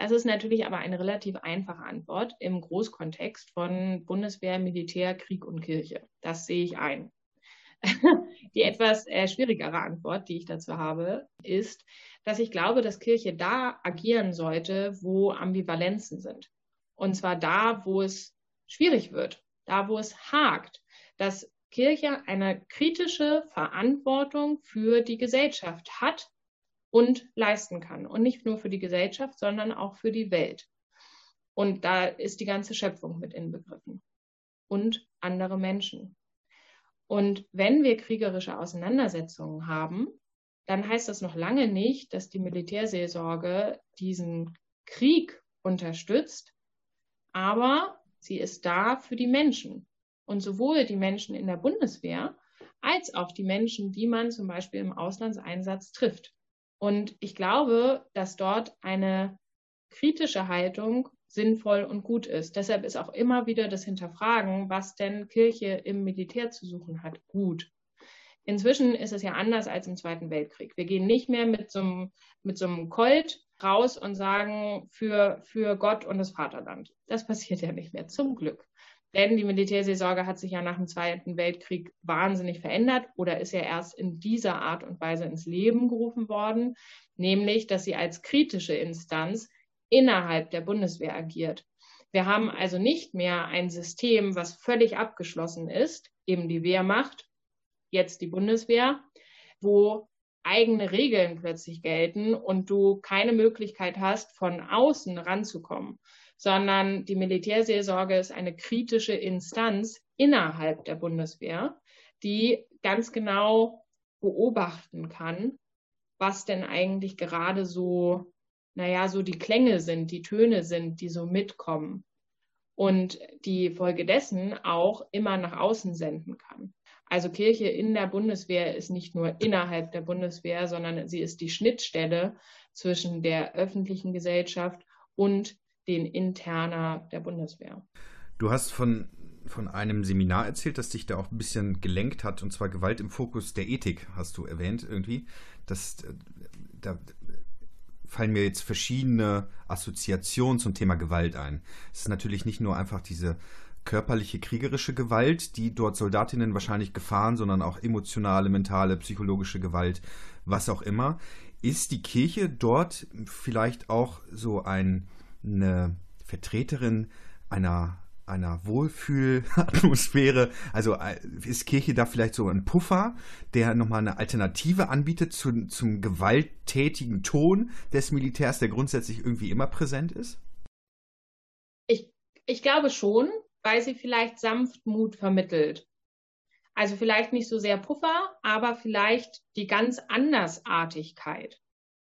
S2: Das ist natürlich aber eine relativ einfache Antwort im Großkontext von Bundeswehr, Militär, Krieg und Kirche. Das sehe ich ein. die etwas äh, schwierigere Antwort, die ich dazu habe, ist, dass ich glaube, dass Kirche da agieren sollte, wo Ambivalenzen sind. Und zwar da, wo es schwierig wird, da, wo es hakt, dass Kirche eine kritische Verantwortung für die Gesellschaft hat und leisten kann. Und nicht nur für die Gesellschaft, sondern auch für die Welt. Und da ist die ganze Schöpfung mit inbegriffen. Und andere Menschen. Und wenn wir kriegerische Auseinandersetzungen haben, dann heißt das noch lange nicht, dass die Militärseelsorge diesen Krieg unterstützt, aber sie ist da für die Menschen. Und sowohl die Menschen in der Bundeswehr als auch die Menschen, die man zum Beispiel im Auslandseinsatz trifft. Und ich glaube, dass dort eine kritische Haltung sinnvoll und gut ist. Deshalb ist auch immer wieder das Hinterfragen, was denn Kirche im Militär zu suchen hat, gut. Inzwischen ist es ja anders als im Zweiten Weltkrieg. Wir gehen nicht mehr mit so einem, mit so einem Colt raus und sagen für, für Gott und das Vaterland. Das passiert ja nicht mehr, zum Glück. Denn die Militärseelsorge hat sich ja nach dem Zweiten Weltkrieg wahnsinnig verändert oder ist ja erst in dieser Art und Weise ins Leben gerufen worden, nämlich, dass sie als kritische Instanz innerhalb der Bundeswehr agiert. Wir haben also nicht mehr ein System, was völlig abgeschlossen ist, eben die Wehrmacht, jetzt die Bundeswehr, wo eigene Regeln plötzlich gelten und du keine Möglichkeit hast, von außen ranzukommen, sondern die Militärseelsorge ist eine kritische Instanz innerhalb der Bundeswehr, die ganz genau beobachten kann, was denn eigentlich gerade so, naja, so die Klänge sind, die Töne sind, die so mitkommen und die Folge dessen auch immer nach außen senden kann. Also Kirche in der Bundeswehr ist nicht nur innerhalb der Bundeswehr, sondern sie ist die Schnittstelle zwischen der öffentlichen Gesellschaft und den Interna der Bundeswehr.
S1: Du hast von, von einem Seminar erzählt, das dich da auch ein bisschen gelenkt hat, und zwar Gewalt im Fokus der Ethik, hast du erwähnt irgendwie. Das, da fallen mir jetzt verschiedene Assoziationen zum Thema Gewalt ein. Es ist natürlich nicht nur einfach diese körperliche, kriegerische Gewalt, die dort Soldatinnen wahrscheinlich gefahren, sondern auch emotionale, mentale, psychologische Gewalt, was auch immer. Ist die Kirche dort vielleicht auch so ein, eine Vertreterin einer einer Wohlfühlatmosphäre. Also äh, ist Kirche da vielleicht so ein Puffer, der nochmal eine Alternative anbietet zu, zum gewalttätigen Ton des Militärs, der grundsätzlich irgendwie immer präsent ist?
S2: Ich, ich glaube schon weil sie vielleicht Sanftmut vermittelt. Also vielleicht nicht so sehr Puffer, aber vielleicht die ganz Andersartigkeit.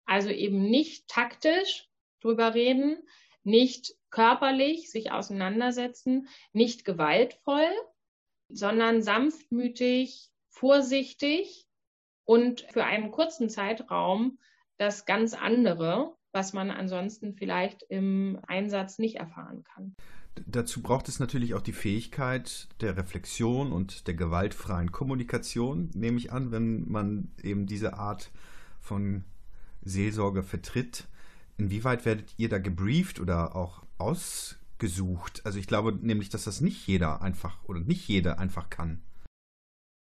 S2: Also eben nicht taktisch drüber reden, nicht körperlich sich auseinandersetzen, nicht gewaltvoll, sondern sanftmütig, vorsichtig und für einen kurzen Zeitraum das ganz andere, was man ansonsten vielleicht im Einsatz nicht erfahren kann.
S1: Dazu braucht es natürlich auch die Fähigkeit der Reflexion und der gewaltfreien Kommunikation, nehme ich an, wenn man eben diese Art von Seelsorge vertritt. Inwieweit werdet ihr da gebrieft oder auch ausgesucht? Also ich glaube nämlich, dass das nicht jeder einfach oder nicht jeder einfach kann.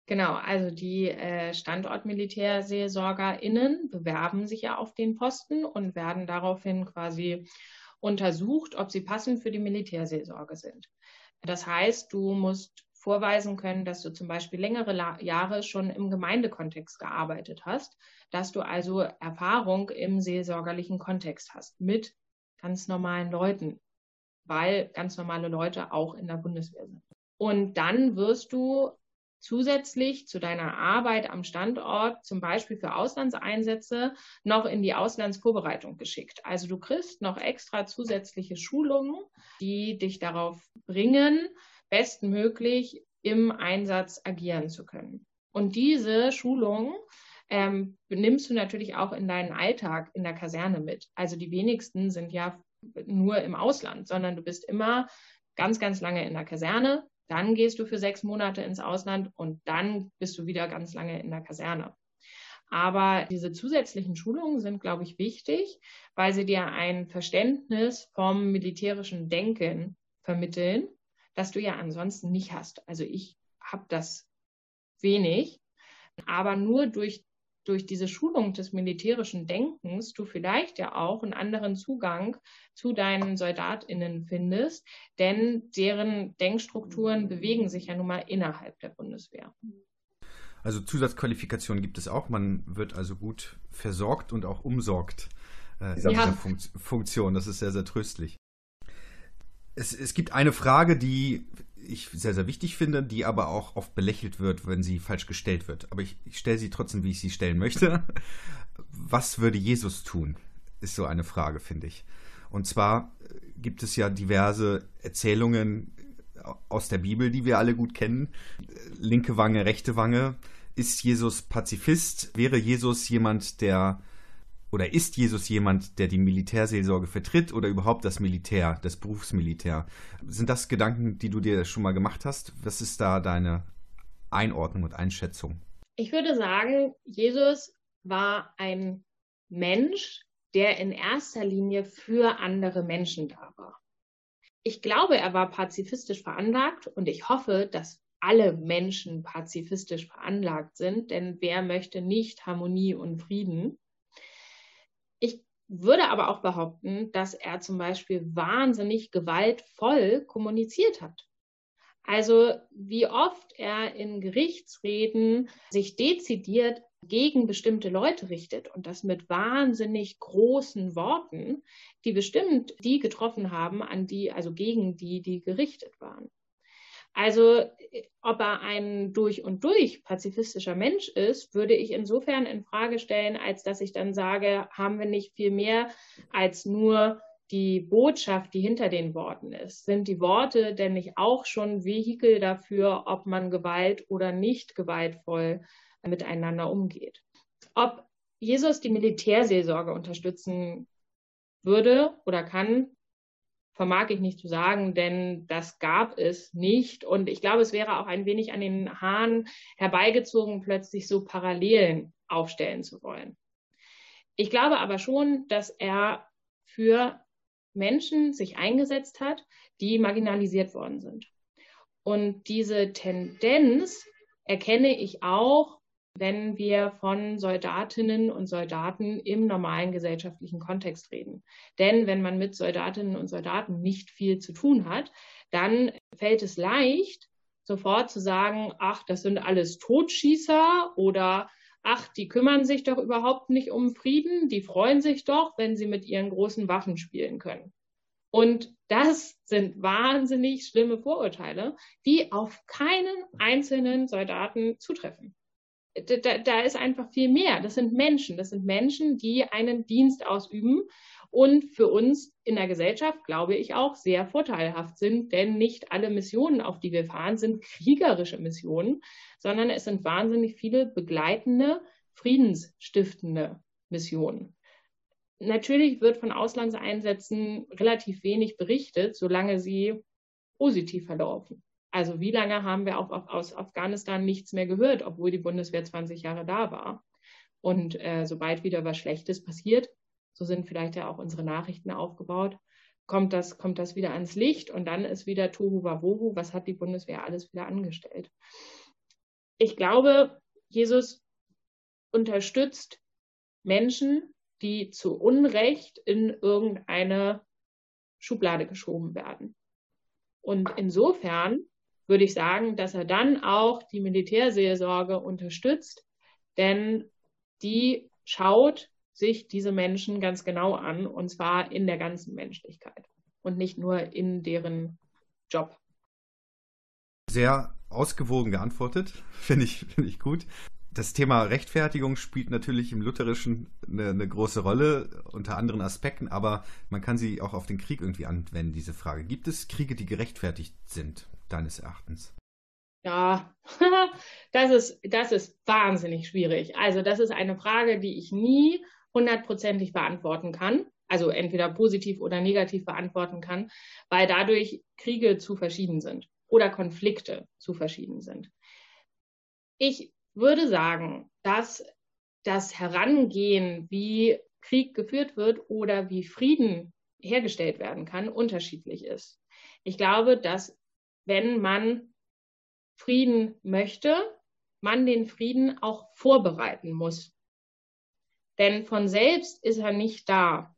S2: Genau, also die äh, StandortmilitärseelsorgerInnen bewerben sich ja auf den Posten und werden daraufhin quasi untersucht, ob sie passend für die Militärseelsorge sind. Das heißt, du musst vorweisen können, dass du zum Beispiel längere Jahre schon im Gemeindekontext gearbeitet hast, dass du also Erfahrung im seelsorgerlichen Kontext hast mit ganz normalen Leuten, weil ganz normale Leute auch in der Bundeswehr sind. Und dann wirst du zusätzlich zu deiner Arbeit am Standort, zum Beispiel für Auslandseinsätze, noch in die Auslandsvorbereitung geschickt. Also du kriegst noch extra zusätzliche Schulungen, die dich darauf bringen, bestmöglich im Einsatz agieren zu können. Und diese Schulungen ähm, nimmst du natürlich auch in deinen Alltag in der Kaserne mit. Also die wenigsten sind ja nur im Ausland, sondern du bist immer ganz, ganz lange in der Kaserne, dann gehst du für sechs Monate ins Ausland und dann bist du wieder ganz lange in der Kaserne. Aber diese zusätzlichen Schulungen sind, glaube ich, wichtig, weil sie dir ein Verständnis vom militärischen Denken vermitteln, das du ja ansonsten nicht hast. Also ich habe das wenig, aber nur durch durch diese Schulung des militärischen Denkens du vielleicht ja auch einen anderen Zugang zu deinen SoldatInnen findest, denn deren Denkstrukturen bewegen sich ja nun mal innerhalb der Bundeswehr.
S1: Also Zusatzqualifikationen gibt es auch. Man wird also gut versorgt und auch umsorgt äh, dieser ja. Funkt Funktion. Das ist sehr, sehr tröstlich. Es, es gibt eine Frage, die ich sehr, sehr wichtig finde, die aber auch oft belächelt wird, wenn sie falsch gestellt wird. Aber ich, ich stelle sie trotzdem, wie ich sie stellen möchte. Was würde Jesus tun? Ist so eine Frage, finde ich. Und zwar gibt es ja diverse Erzählungen aus der Bibel, die wir alle gut kennen. Linke Wange, rechte Wange. Ist Jesus Pazifist? Wäre Jesus jemand, der oder ist Jesus jemand, der die Militärseelsorge vertritt oder überhaupt das Militär, das Berufsmilitär? Sind das Gedanken, die du dir schon mal gemacht hast? Was ist da deine Einordnung und Einschätzung?
S2: Ich würde sagen, Jesus war ein Mensch, der in erster Linie für andere Menschen da war. Ich glaube, er war pazifistisch veranlagt und ich hoffe, dass alle Menschen pazifistisch veranlagt sind, denn wer möchte nicht Harmonie und Frieden? Würde aber auch behaupten, dass er zum Beispiel wahnsinnig gewaltvoll kommuniziert hat. Also wie oft er in Gerichtsreden sich dezidiert gegen bestimmte Leute richtet und das mit wahnsinnig großen Worten, die bestimmt die getroffen haben, an die, also gegen die, die gerichtet waren. Also, ob er ein durch und durch pazifistischer Mensch ist, würde ich insofern in Frage stellen, als dass ich dann sage, haben wir nicht viel mehr als nur die Botschaft, die hinter den Worten ist. Sind die Worte denn nicht auch schon Vehikel dafür, ob man Gewalt oder nicht gewaltvoll miteinander umgeht? Ob Jesus die Militärseelsorge unterstützen würde oder kann, vermag ich nicht zu sagen, denn das gab es nicht. Und ich glaube, es wäre auch ein wenig an den Haaren herbeigezogen, plötzlich so Parallelen aufstellen zu wollen. Ich glaube aber schon, dass er für Menschen sich eingesetzt hat, die marginalisiert worden sind. Und diese Tendenz erkenne ich auch, wenn wir von Soldatinnen und Soldaten im normalen gesellschaftlichen Kontext reden. Denn wenn man mit Soldatinnen und Soldaten nicht viel zu tun hat, dann fällt es leicht, sofort zu sagen, ach, das sind alles Totschießer oder ach, die kümmern sich doch überhaupt nicht um Frieden, die freuen sich doch, wenn sie mit ihren großen Waffen spielen können. Und das sind wahnsinnig schlimme Vorurteile, die auf keinen einzelnen Soldaten zutreffen. Da, da, ist einfach viel mehr. Das sind Menschen. Das sind Menschen, die einen Dienst ausüben und für uns in der Gesellschaft, glaube ich, auch sehr vorteilhaft sind, denn nicht alle Missionen, auf die wir fahren, sind kriegerische Missionen, sondern es sind wahnsinnig viele begleitende, friedensstiftende Missionen. Natürlich wird von Auslandseinsätzen relativ wenig berichtet, solange sie positiv verlaufen. Also wie lange haben wir auch aus Afghanistan nichts mehr gehört, obwohl die Bundeswehr 20 Jahre da war? Und äh, sobald wieder was Schlechtes passiert, so sind vielleicht ja auch unsere Nachrichten aufgebaut, kommt das, kommt das wieder ans Licht und dann ist wieder Tohu Wabohu, was hat die Bundeswehr alles wieder angestellt? Ich glaube, Jesus unterstützt Menschen, die zu Unrecht in irgendeine Schublade geschoben werden. Und insofern würde ich sagen, dass er dann auch die Militärseelsorge unterstützt, denn die schaut sich diese Menschen ganz genau an, und zwar in der ganzen Menschlichkeit und nicht nur in deren Job.
S1: Sehr ausgewogen geantwortet, finde ich, finde ich gut. Das Thema Rechtfertigung spielt natürlich im Lutherischen eine, eine, große Rolle, unter anderen Aspekten, aber man kann sie auch auf den Krieg irgendwie anwenden, diese Frage. Gibt es Kriege, die gerechtfertigt sind, deines Erachtens?
S2: Ja, das ist, das ist wahnsinnig schwierig. Also das ist eine Frage, die ich nie hundertprozentig beantworten kann. Also entweder positiv oder negativ beantworten kann, weil dadurch Kriege zu verschieden sind oder Konflikte zu verschieden sind. Ich würde sagen, dass das Herangehen, wie Krieg geführt wird oder wie Frieden hergestellt werden kann, unterschiedlich ist. Ich glaube, dass wenn man Frieden möchte, man den Frieden auch vorbereiten muss. Denn von selbst ist er nicht da.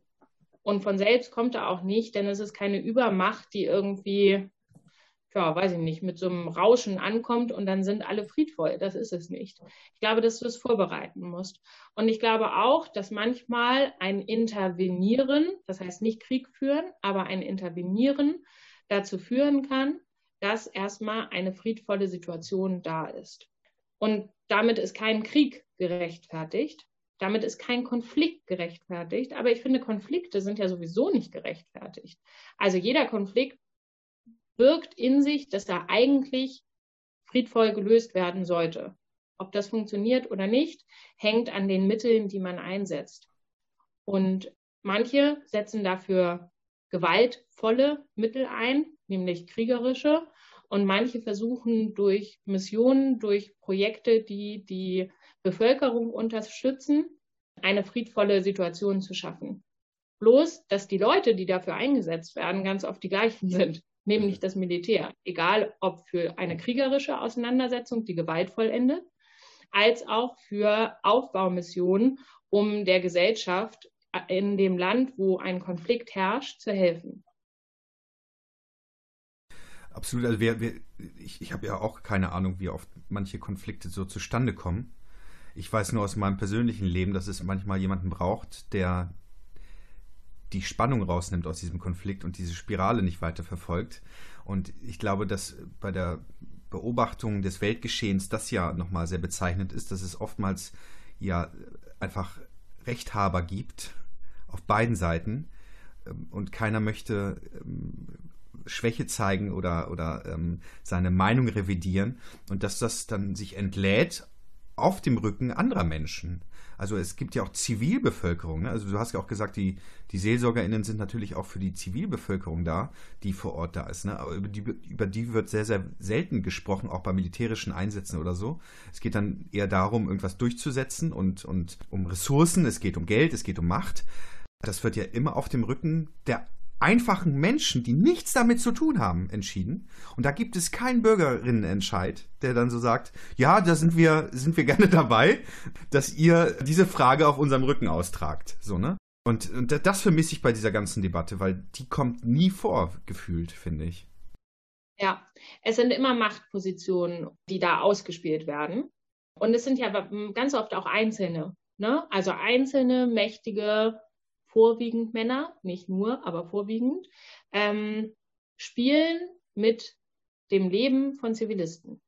S2: Und von selbst kommt er auch nicht, denn es ist keine Übermacht, die irgendwie ja, weiß ich nicht, mit so einem Rauschen ankommt und dann sind alle friedvoll. Das ist es nicht. Ich glaube, dass du es vorbereiten musst. Und ich glaube auch, dass manchmal ein Intervenieren, das heißt nicht Krieg führen, aber ein Intervenieren dazu führen kann, dass erstmal eine friedvolle Situation da ist. Und damit ist kein Krieg gerechtfertigt. Damit ist kein Konflikt gerechtfertigt. Aber ich finde, Konflikte sind ja sowieso nicht gerechtfertigt. Also jeder Konflikt birgt in sich, dass er eigentlich friedvoll gelöst werden sollte. Ob das funktioniert oder nicht, hängt an den Mitteln, die man einsetzt. Und manche setzen dafür gewaltvolle Mittel ein, nämlich kriegerische. Und manche versuchen durch Missionen, durch Projekte, die die Bevölkerung unterstützen, eine friedvolle Situation zu schaffen. Bloß, dass die Leute, die dafür eingesetzt werden, ganz oft die gleichen sind nämlich das Militär. Egal ob für eine kriegerische Auseinandersetzung, die gewaltvoll endet, als auch für Aufbaumissionen, um der Gesellschaft in dem Land, wo ein Konflikt herrscht, zu helfen.
S1: Absolut. Also wir, wir, ich, ich habe ja auch keine Ahnung, wie oft manche Konflikte so zustande kommen. Ich weiß nur aus meinem persönlichen Leben, dass es manchmal jemanden braucht, der die Spannung rausnimmt aus diesem Konflikt und diese Spirale nicht weiter verfolgt. Und ich glaube, dass bei der Beobachtung des Weltgeschehens das ja nochmal sehr bezeichnend ist, dass es oftmals ja einfach Rechthaber gibt auf beiden Seiten ähm, und keiner möchte ähm, Schwäche zeigen oder, oder ähm, seine Meinung revidieren und dass das dann sich entlädt auf dem Rücken anderer Menschen. Also es gibt ja auch Zivilbevölkerung. Ne? Also du hast ja auch gesagt, die, die SeelsorgerInnen sind natürlich auch für die Zivilbevölkerung da, die vor Ort da ist. Ne? Aber über die, über die wird sehr, sehr selten gesprochen, auch bei militärischen Einsätzen oder so. Es geht dann eher darum, irgendwas durchzusetzen und, und um Ressourcen, es geht um Geld, es geht um Macht. Das wird ja immer auf dem Rücken der einfachen Menschen, die nichts damit zu tun haben, entschieden. Und da gibt es keinen Bürgerinnenentscheid, der dann so sagt, ja, da sind wir, sind wir gerne dabei, dass ihr diese Frage auf unserem Rücken austragt. So, ne? Und, und das vermisse ich bei dieser ganzen Debatte, weil die kommt nie vor, gefühlt, finde ich.
S2: Ja, es sind immer Machtpositionen, die da ausgespielt werden. Und es sind ja ganz oft auch Einzelne. Ne? Also einzelne, mächtige vorwiegend Männer, nicht nur, aber vorwiegend, ähm, spielen mit dem Leben von Zivilisten,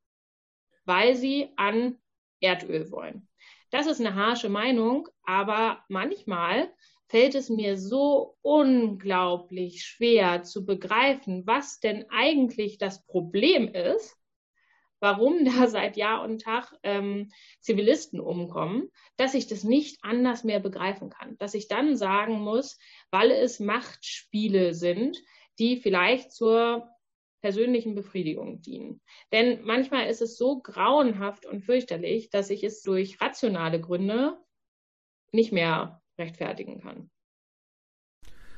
S2: weil sie an Erdöl wollen. Das ist eine harsche Meinung, aber manchmal fällt es mir so unglaublich schwer zu begreifen, was denn eigentlich das Problem ist, warum da seit Jahr und Tag ähm, Zivilisten umkommen, dass ich das nicht anders mehr begreifen kann. Dass ich dann sagen muss, weil es Machtspiele sind, die vielleicht zur persönlichen Befriedigung dienen. Denn manchmal ist es so grauenhaft und fürchterlich, dass ich es durch rationale Gründe nicht mehr rechtfertigen kann.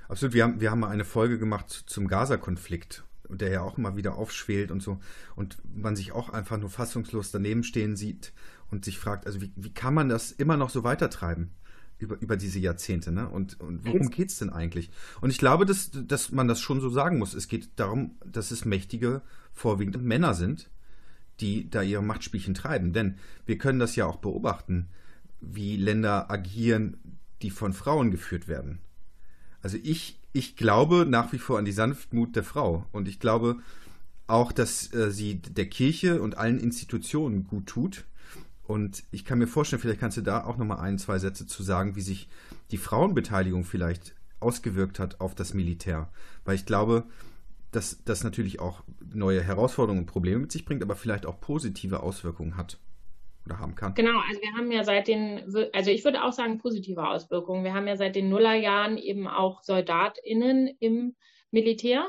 S1: Absolut. Wir haben, wir haben mal eine Folge gemacht zum Gaza-Konflikt der ja auch immer wieder aufschwelt und so und man sich auch einfach nur fassungslos daneben stehen sieht und sich fragt, also wie, wie kann man das immer noch so weitertreiben über, über diese Jahrzehnte, ne? Und, und worum geht es denn eigentlich? Und ich glaube, dass, dass man das schon so sagen muss. Es geht darum, dass es mächtige, vorwiegend Männer sind, die da ihre Machtspielchen treiben. Denn wir können das ja auch beobachten, wie Länder agieren, die von Frauen geführt werden. Also ich ich glaube nach wie vor an die Sanftmut der Frau. Und ich glaube auch, dass äh, sie der Kirche und allen Institutionen gut tut. Und ich kann mir vorstellen, vielleicht kannst du da auch nochmal ein, zwei Sätze zu sagen, wie sich die Frauenbeteiligung vielleicht ausgewirkt hat auf das Militär. Weil ich glaube, dass das natürlich auch neue Herausforderungen und Probleme mit sich bringt, aber vielleicht auch positive Auswirkungen hat oder haben kann.
S2: Genau, also wir haben ja seit den, also ich würde auch sagen positive Auswirkungen. Wir haben ja seit den Nullerjahren eben auch SoldatInnen im Militär.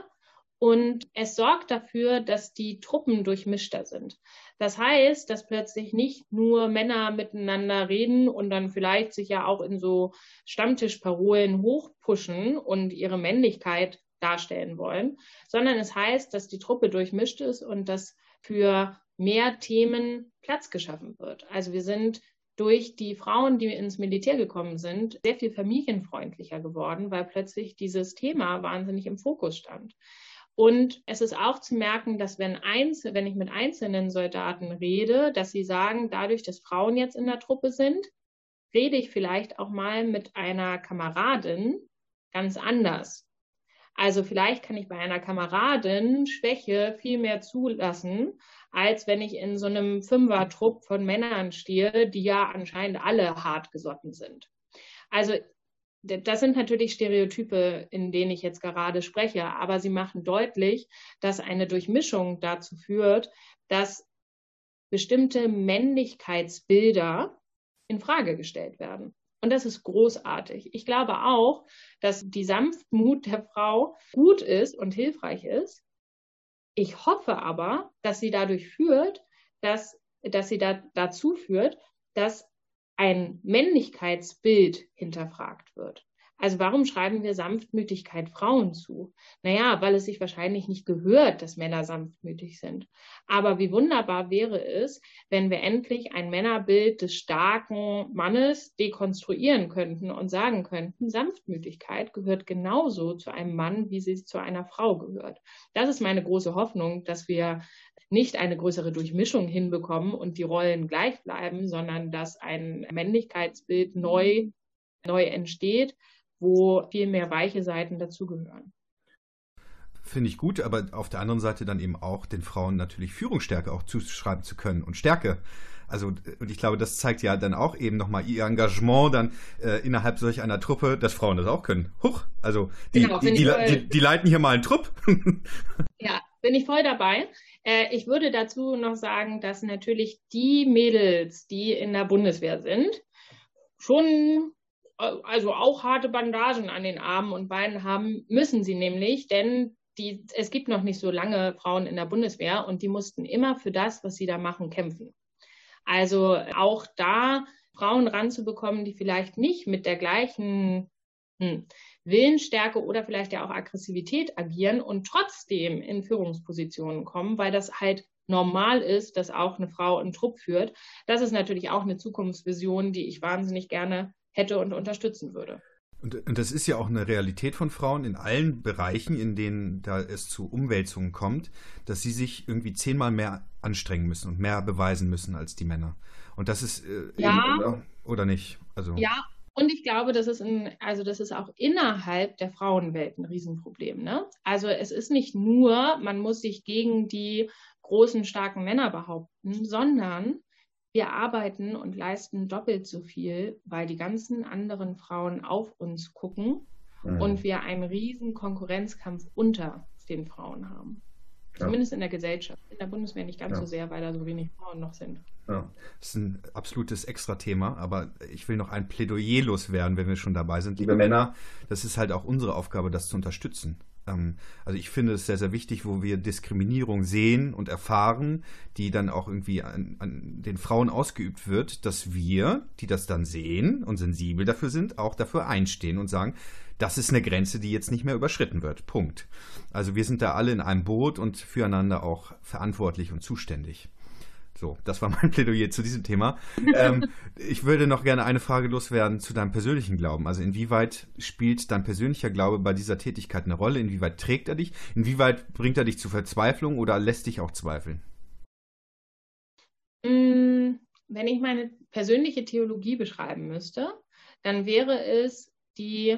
S2: Und es sorgt dafür, dass die Truppen durchmischter sind. Das heißt, dass plötzlich nicht nur Männer miteinander reden und dann vielleicht sich ja auch in so Stammtischparolen hochpushen und ihre Männlichkeit darstellen wollen, sondern es heißt, dass die Truppe durchmischt ist und dass für mehr Themen Platz geschaffen wird. Also wir sind durch die Frauen, die ins Militär gekommen sind, sehr viel familienfreundlicher geworden, weil plötzlich dieses Thema wahnsinnig im Fokus stand. Und es ist auch zu merken, dass wenn, einzel wenn ich mit einzelnen Soldaten rede, dass sie sagen, dadurch, dass Frauen jetzt in der Truppe sind, rede ich vielleicht auch mal mit einer Kameradin ganz anders. Also vielleicht kann ich bei einer Kameradin Schwäche viel mehr zulassen, als wenn ich in so einem Fünfer-Trupp von Männern stehe, die ja anscheinend alle hart gesotten sind. Also das sind natürlich Stereotype, in denen ich jetzt gerade spreche, aber sie machen deutlich, dass eine Durchmischung dazu führt, dass bestimmte Männlichkeitsbilder in Frage gestellt werden. Und das ist großartig. Ich glaube auch, dass die Sanftmut der Frau gut ist und hilfreich ist. Ich hoffe aber, dass sie dadurch führt, dass, dass sie da, dazu führt, dass ein Männlichkeitsbild hinterfragt wird. Also warum schreiben wir Sanftmütigkeit Frauen zu? Naja, weil es sich wahrscheinlich nicht gehört, dass Männer sanftmütig sind. Aber wie wunderbar wäre es, wenn wir endlich ein Männerbild des starken Mannes dekonstruieren könnten und sagen könnten, Sanftmütigkeit gehört genauso zu einem Mann, wie sie zu einer Frau gehört. Das ist meine große Hoffnung, dass wir nicht eine größere Durchmischung hinbekommen und die Rollen gleich bleiben, sondern dass ein Männlichkeitsbild neu, neu entsteht, wo viel mehr weiche Seiten dazugehören.
S1: Finde ich gut, aber auf der anderen Seite dann eben auch den Frauen natürlich Führungsstärke auch zuschreiben zu können und Stärke. Also, und ich glaube, das zeigt ja dann auch eben nochmal ihr Engagement dann äh, innerhalb solch einer Truppe, dass Frauen das auch können. Huch, also die, genau, die, die, die, die leiten hier mal einen Trupp.
S2: ja, bin ich voll dabei. Äh, ich würde dazu noch sagen, dass natürlich die Mädels, die in der Bundeswehr sind, schon also auch harte Bandagen an den Armen und Beinen haben, müssen sie nämlich, denn die, es gibt noch nicht so lange Frauen in der Bundeswehr und die mussten immer für das, was sie da machen, kämpfen. Also auch da Frauen ranzubekommen, die vielleicht nicht mit der gleichen hm, Willensstärke oder vielleicht ja auch Aggressivität agieren und trotzdem in Führungspositionen kommen, weil das halt normal ist, dass auch eine Frau einen Trupp führt. Das ist natürlich auch eine Zukunftsvision, die ich wahnsinnig gerne hätte und unterstützen würde.
S1: Und, und, das ist ja auch eine Realität von Frauen in allen Bereichen, in denen da es zu Umwälzungen kommt, dass sie sich irgendwie zehnmal mehr anstrengen müssen und mehr beweisen müssen als die Männer. Und das ist äh,
S2: ja,
S1: oder, oder, nicht?
S2: Also ja, und ich glaube, das ist ein, also das ist auch innerhalb der Frauenwelt ein Riesenproblem. Ne? Also es ist nicht nur, man muss sich gegen die großen, starken Männer behaupten, sondern wir arbeiten und leisten doppelt so viel, weil die ganzen anderen Frauen auf uns gucken mhm. und wir einen riesen Konkurrenzkampf unter den Frauen haben. Ja. Zumindest in der Gesellschaft. In der Bundeswehr nicht ganz ja. so sehr, weil da so wenig Frauen noch sind.
S1: Ja, das ist ein absolutes Extra-Thema, aber ich will noch ein Plädoyer loswerden, wenn wir schon dabei sind. Liebe Männer, das ist halt auch unsere Aufgabe, das zu unterstützen. Ähm, also ich finde es sehr, sehr wichtig, wo wir Diskriminierung sehen und erfahren, die dann auch irgendwie an, an, den Frauen ausgeübt wird, dass wir, die das dann sehen und sensibel dafür sind, auch dafür einstehen und sagen, das ist eine Grenze, die jetzt nicht mehr überschritten wird. Punkt. Also wir sind da alle in einem Boot und füreinander auch verantwortlich und zuständig. So, das war mein Plädoyer zu diesem Thema. ähm, ich würde noch gerne eine Frage loswerden zu deinem persönlichen Glauben. Also inwieweit spielt dein persönlicher Glaube bei dieser Tätigkeit eine Rolle? Inwieweit trägt er dich? Inwieweit bringt er dich zu Verzweiflung oder lässt dich auch zweifeln?
S2: Mm, wenn ich meine persönliche Theologie beschreiben müsste, dann wäre es die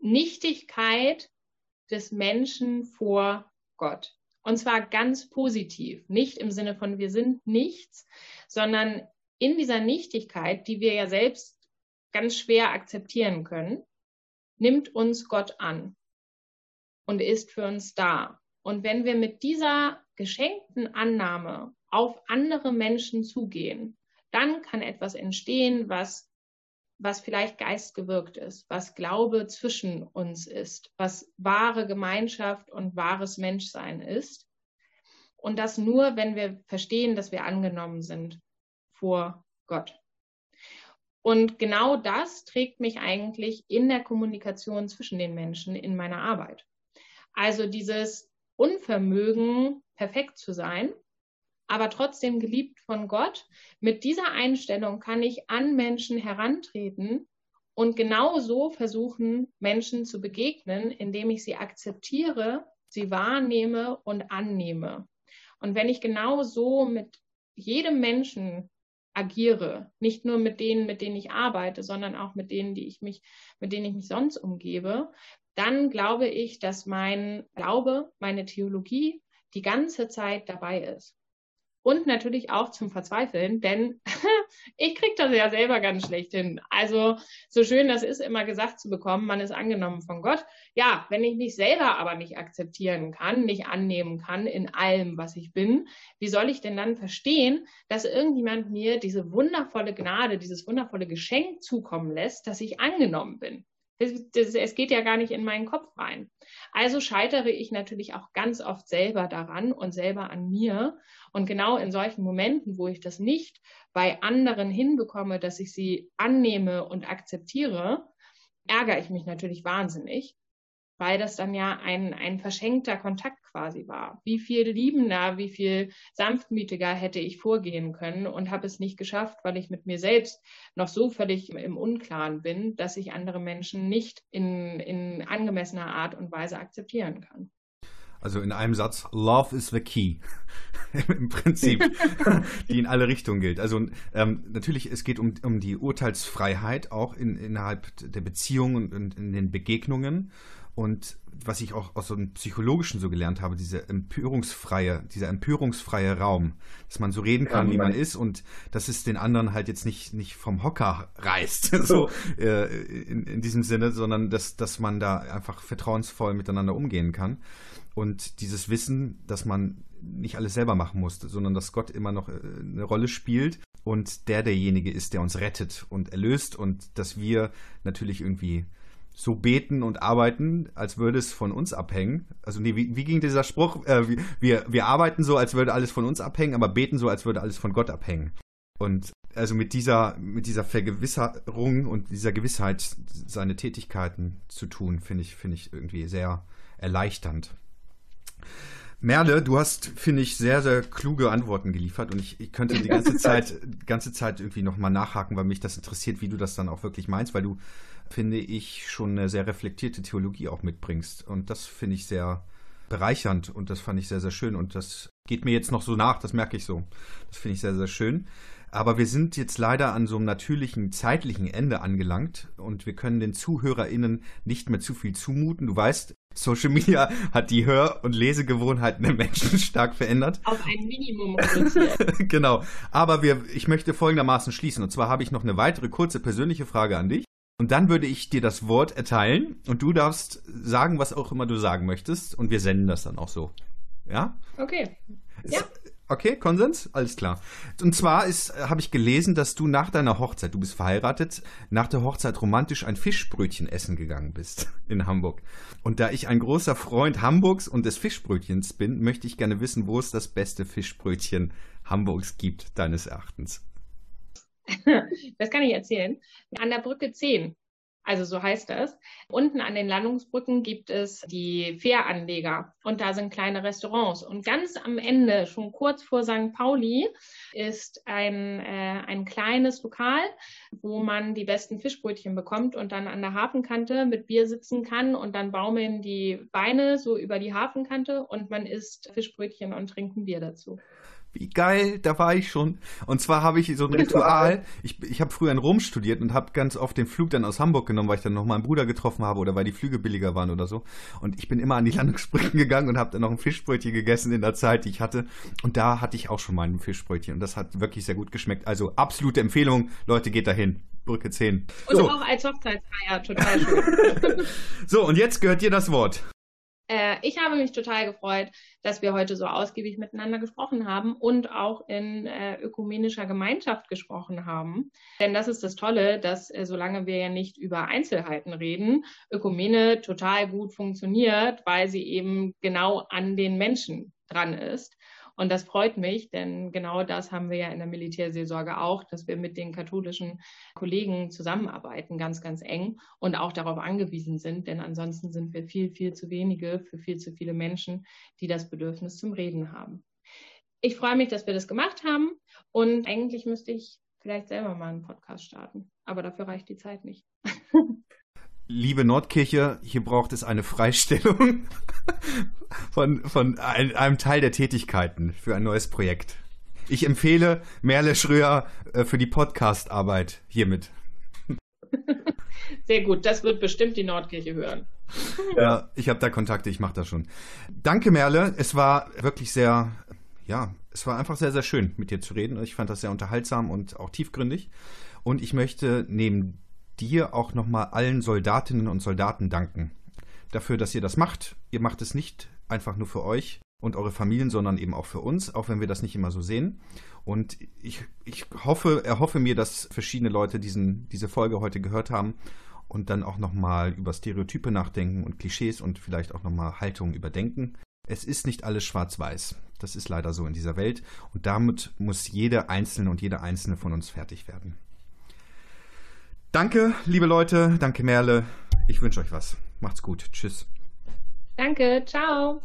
S2: Nichtigkeit des Menschen vor Gott. Und zwar ganz positiv, nicht im Sinne von wir sind nichts, sondern in dieser Nichtigkeit, die wir ja selbst ganz schwer akzeptieren können, nimmt uns Gott an und ist für uns da. Und wenn wir mit dieser geschenkten Annahme auf andere Menschen zugehen, dann kann etwas entstehen, was was vielleicht geistgewirkt ist, was Glaube zwischen uns ist, was wahre Gemeinschaft und wahres Menschsein ist. Und das nur, wenn wir verstehen, dass wir angenommen sind vor Gott. Und genau das trägt mich eigentlich in der Kommunikation zwischen den Menschen in meiner Arbeit. Also dieses Unvermögen, perfekt zu sein, aber trotzdem geliebt von Gott. Mit dieser Einstellung kann ich an Menschen herantreten und genau so versuchen, Menschen zu begegnen, indem ich sie akzeptiere, sie wahrnehme und annehme. Und wenn ich genau so mit jedem Menschen agiere, nicht nur mit denen, mit denen ich arbeite, sondern auch mit denen, die ich mich, mit denen ich mich sonst umgebe, dann glaube ich, dass mein Glaube, meine Theologie die ganze Zeit dabei ist und natürlich auch zum Verzweifeln, denn ich kriege das ja selber ganz schlecht hin. Also so schön das ist, immer gesagt zu bekommen, man ist angenommen von Gott. Ja, wenn ich mich selber aber nicht akzeptieren kann, nicht annehmen kann in allem, was ich bin, wie soll ich denn dann verstehen, dass irgendjemand mir diese wundervolle Gnade, dieses wundervolle Geschenk zukommen lässt, dass ich angenommen bin? Es geht ja gar nicht in meinen Kopf rein. Also scheitere ich natürlich auch ganz oft selber daran und selber an mir. Und genau in solchen Momenten, wo ich das nicht bei anderen hinbekomme, dass ich sie annehme und akzeptiere, ärgere ich mich natürlich wahnsinnig, weil das dann ja ein, ein verschenkter Kontakt quasi war. Wie viel liebender, wie viel sanftmütiger hätte ich vorgehen können und habe es nicht geschafft, weil ich mit mir selbst noch so völlig im Unklaren bin, dass ich andere Menschen nicht in, in angemessener Art und Weise akzeptieren kann.
S1: Also in einem Satz, Love is the key. Im Prinzip, die in alle Richtungen gilt. Also ähm, natürlich, es geht um, um die Urteilsfreiheit auch in, innerhalb der Beziehungen und, und in den Begegnungen. Und was ich auch aus so einem psychologischen so gelernt habe, diese empörungsfreie, dieser empörungsfreie Raum, dass man so reden kann, ja, wie man ist und dass es den anderen halt jetzt nicht, nicht vom Hocker reißt, so äh, in, in diesem Sinne, sondern dass, dass man da einfach vertrauensvoll miteinander umgehen kann. Und dieses Wissen, dass man nicht alles selber machen muss, sondern dass Gott immer noch äh, eine Rolle spielt und der derjenige ist, der uns rettet und erlöst und dass wir natürlich irgendwie so beten und arbeiten, als würde es von uns abhängen. Also nee, wie, wie ging dieser Spruch? Äh, wir, wir arbeiten so, als würde alles von uns abhängen, aber beten so, als würde alles von Gott abhängen. Und also mit dieser, mit dieser Vergewisserung und dieser Gewissheit, seine Tätigkeiten zu tun, finde ich, finde ich irgendwie sehr erleichternd. Merle, du hast, finde ich, sehr, sehr kluge Antworten geliefert und ich, ich könnte die ganze Zeit, ganze Zeit irgendwie nochmal nachhaken, weil mich das interessiert, wie du das dann auch wirklich meinst, weil du finde ich, schon eine sehr reflektierte Theologie auch mitbringst. Und das finde ich sehr bereichernd und das fand ich sehr, sehr schön. Und das geht mir jetzt noch so nach, das merke ich so. Das finde ich sehr, sehr schön. Aber wir sind jetzt leider an so einem natürlichen zeitlichen Ende angelangt und wir können den ZuhörerInnen nicht mehr zu viel zumuten. Du weißt, Social Media hat die Hör- und Lesegewohnheiten der Menschen stark verändert.
S2: Auf ein Minimum reduziert.
S1: genau. Aber wir, ich möchte folgendermaßen schließen. Und zwar habe ich noch eine weitere kurze persönliche Frage an dich. Und dann würde ich dir das Wort erteilen und du darfst sagen, was auch immer du sagen möchtest und wir senden das dann auch so. Ja?
S2: Okay. Ja.
S1: Okay, Konsens? Alles klar. Und zwar ist, habe ich gelesen, dass du nach deiner Hochzeit, du bist verheiratet, nach der Hochzeit romantisch ein Fischbrötchen essen gegangen bist in Hamburg. Und da ich ein großer Freund Hamburgs und des Fischbrötchens bin, möchte ich gerne wissen, wo es das beste Fischbrötchen Hamburgs gibt, deines Erachtens.
S2: das kann ich erzählen. An der Brücke 10, also so heißt das. Unten an den Landungsbrücken gibt es die Fähranleger und da sind kleine Restaurants. Und ganz am Ende, schon kurz vor St. Pauli, ist ein, äh, ein kleines Lokal, wo man die besten Fischbrötchen bekommt und dann an der Hafenkante mit Bier sitzen kann und dann baumeln die Beine so über die Hafenkante und man isst Fischbrötchen und trinkt ein Bier dazu.
S1: Wie geil, da war ich schon. Und zwar habe ich so ein Ritual. Ich, ich habe früher in Rom studiert und habe ganz oft den Flug dann aus Hamburg genommen, weil ich dann noch meinen Bruder getroffen habe oder weil die Flüge billiger waren oder so. Und ich bin immer an die Landungsbrücken gegangen und habe dann noch ein Fischbrötchen gegessen in der Zeit, die ich hatte. Und da hatte ich auch schon mal ein Fischbrötchen und das hat wirklich sehr gut geschmeckt. Also absolute Empfehlung, Leute, geht dahin. Brücke 10.
S2: Und so. auch als Hochzeitsfeier, total schön.
S1: so, und jetzt gehört dir das Wort.
S2: Äh, ich habe mich total gefreut, dass wir heute so ausgiebig miteinander gesprochen haben und auch in äh, ökumenischer Gemeinschaft gesprochen haben. Denn das ist das Tolle, dass äh, solange wir ja nicht über Einzelheiten reden, Ökumene total gut funktioniert, weil sie eben genau an den Menschen dran ist. Und das freut mich, denn genau das haben wir ja in der Militärseelsorge auch, dass wir mit den katholischen Kollegen zusammenarbeiten, ganz, ganz eng und auch darauf angewiesen sind, denn ansonsten sind wir viel, viel zu wenige für viel zu viele Menschen, die das Bedürfnis zum Reden haben. Ich freue mich, dass wir das gemacht haben und eigentlich müsste ich vielleicht selber mal einen Podcast starten, aber dafür reicht die Zeit nicht.
S1: liebe Nordkirche, hier braucht es eine Freistellung von, von einem Teil der Tätigkeiten für ein neues Projekt. Ich empfehle Merle Schröer äh, für die Podcast-Arbeit hiermit.
S2: Sehr gut, das wird bestimmt die Nordkirche hören.
S1: Ja, ich habe da Kontakte, ich mache das schon. Danke, Merle. Es war wirklich sehr, ja, es war einfach sehr, sehr schön, mit dir zu reden. Ich fand das sehr unterhaltsam und auch tiefgründig. Und ich möchte neben dir auch nochmal allen Soldatinnen und Soldaten danken. Dafür, dass ihr das macht. Ihr macht es nicht einfach nur für euch und eure Familien, sondern eben auch für uns, auch wenn wir das nicht immer so sehen. Und ich, ich hoffe, erhoffe mir, dass verschiedene Leute diesen, diese Folge heute gehört haben und dann auch nochmal über Stereotype nachdenken und Klischees und vielleicht auch nochmal Haltungen überdenken. Es ist nicht alles schwarz-weiß. Das ist leider so in dieser Welt. Und damit muss jeder Einzelne und jede Einzelne von uns fertig werden. Danke, liebe Leute. Danke, Merle. Ich wünsche euch was. Macht's gut. Tschüss.
S2: Danke. Ciao.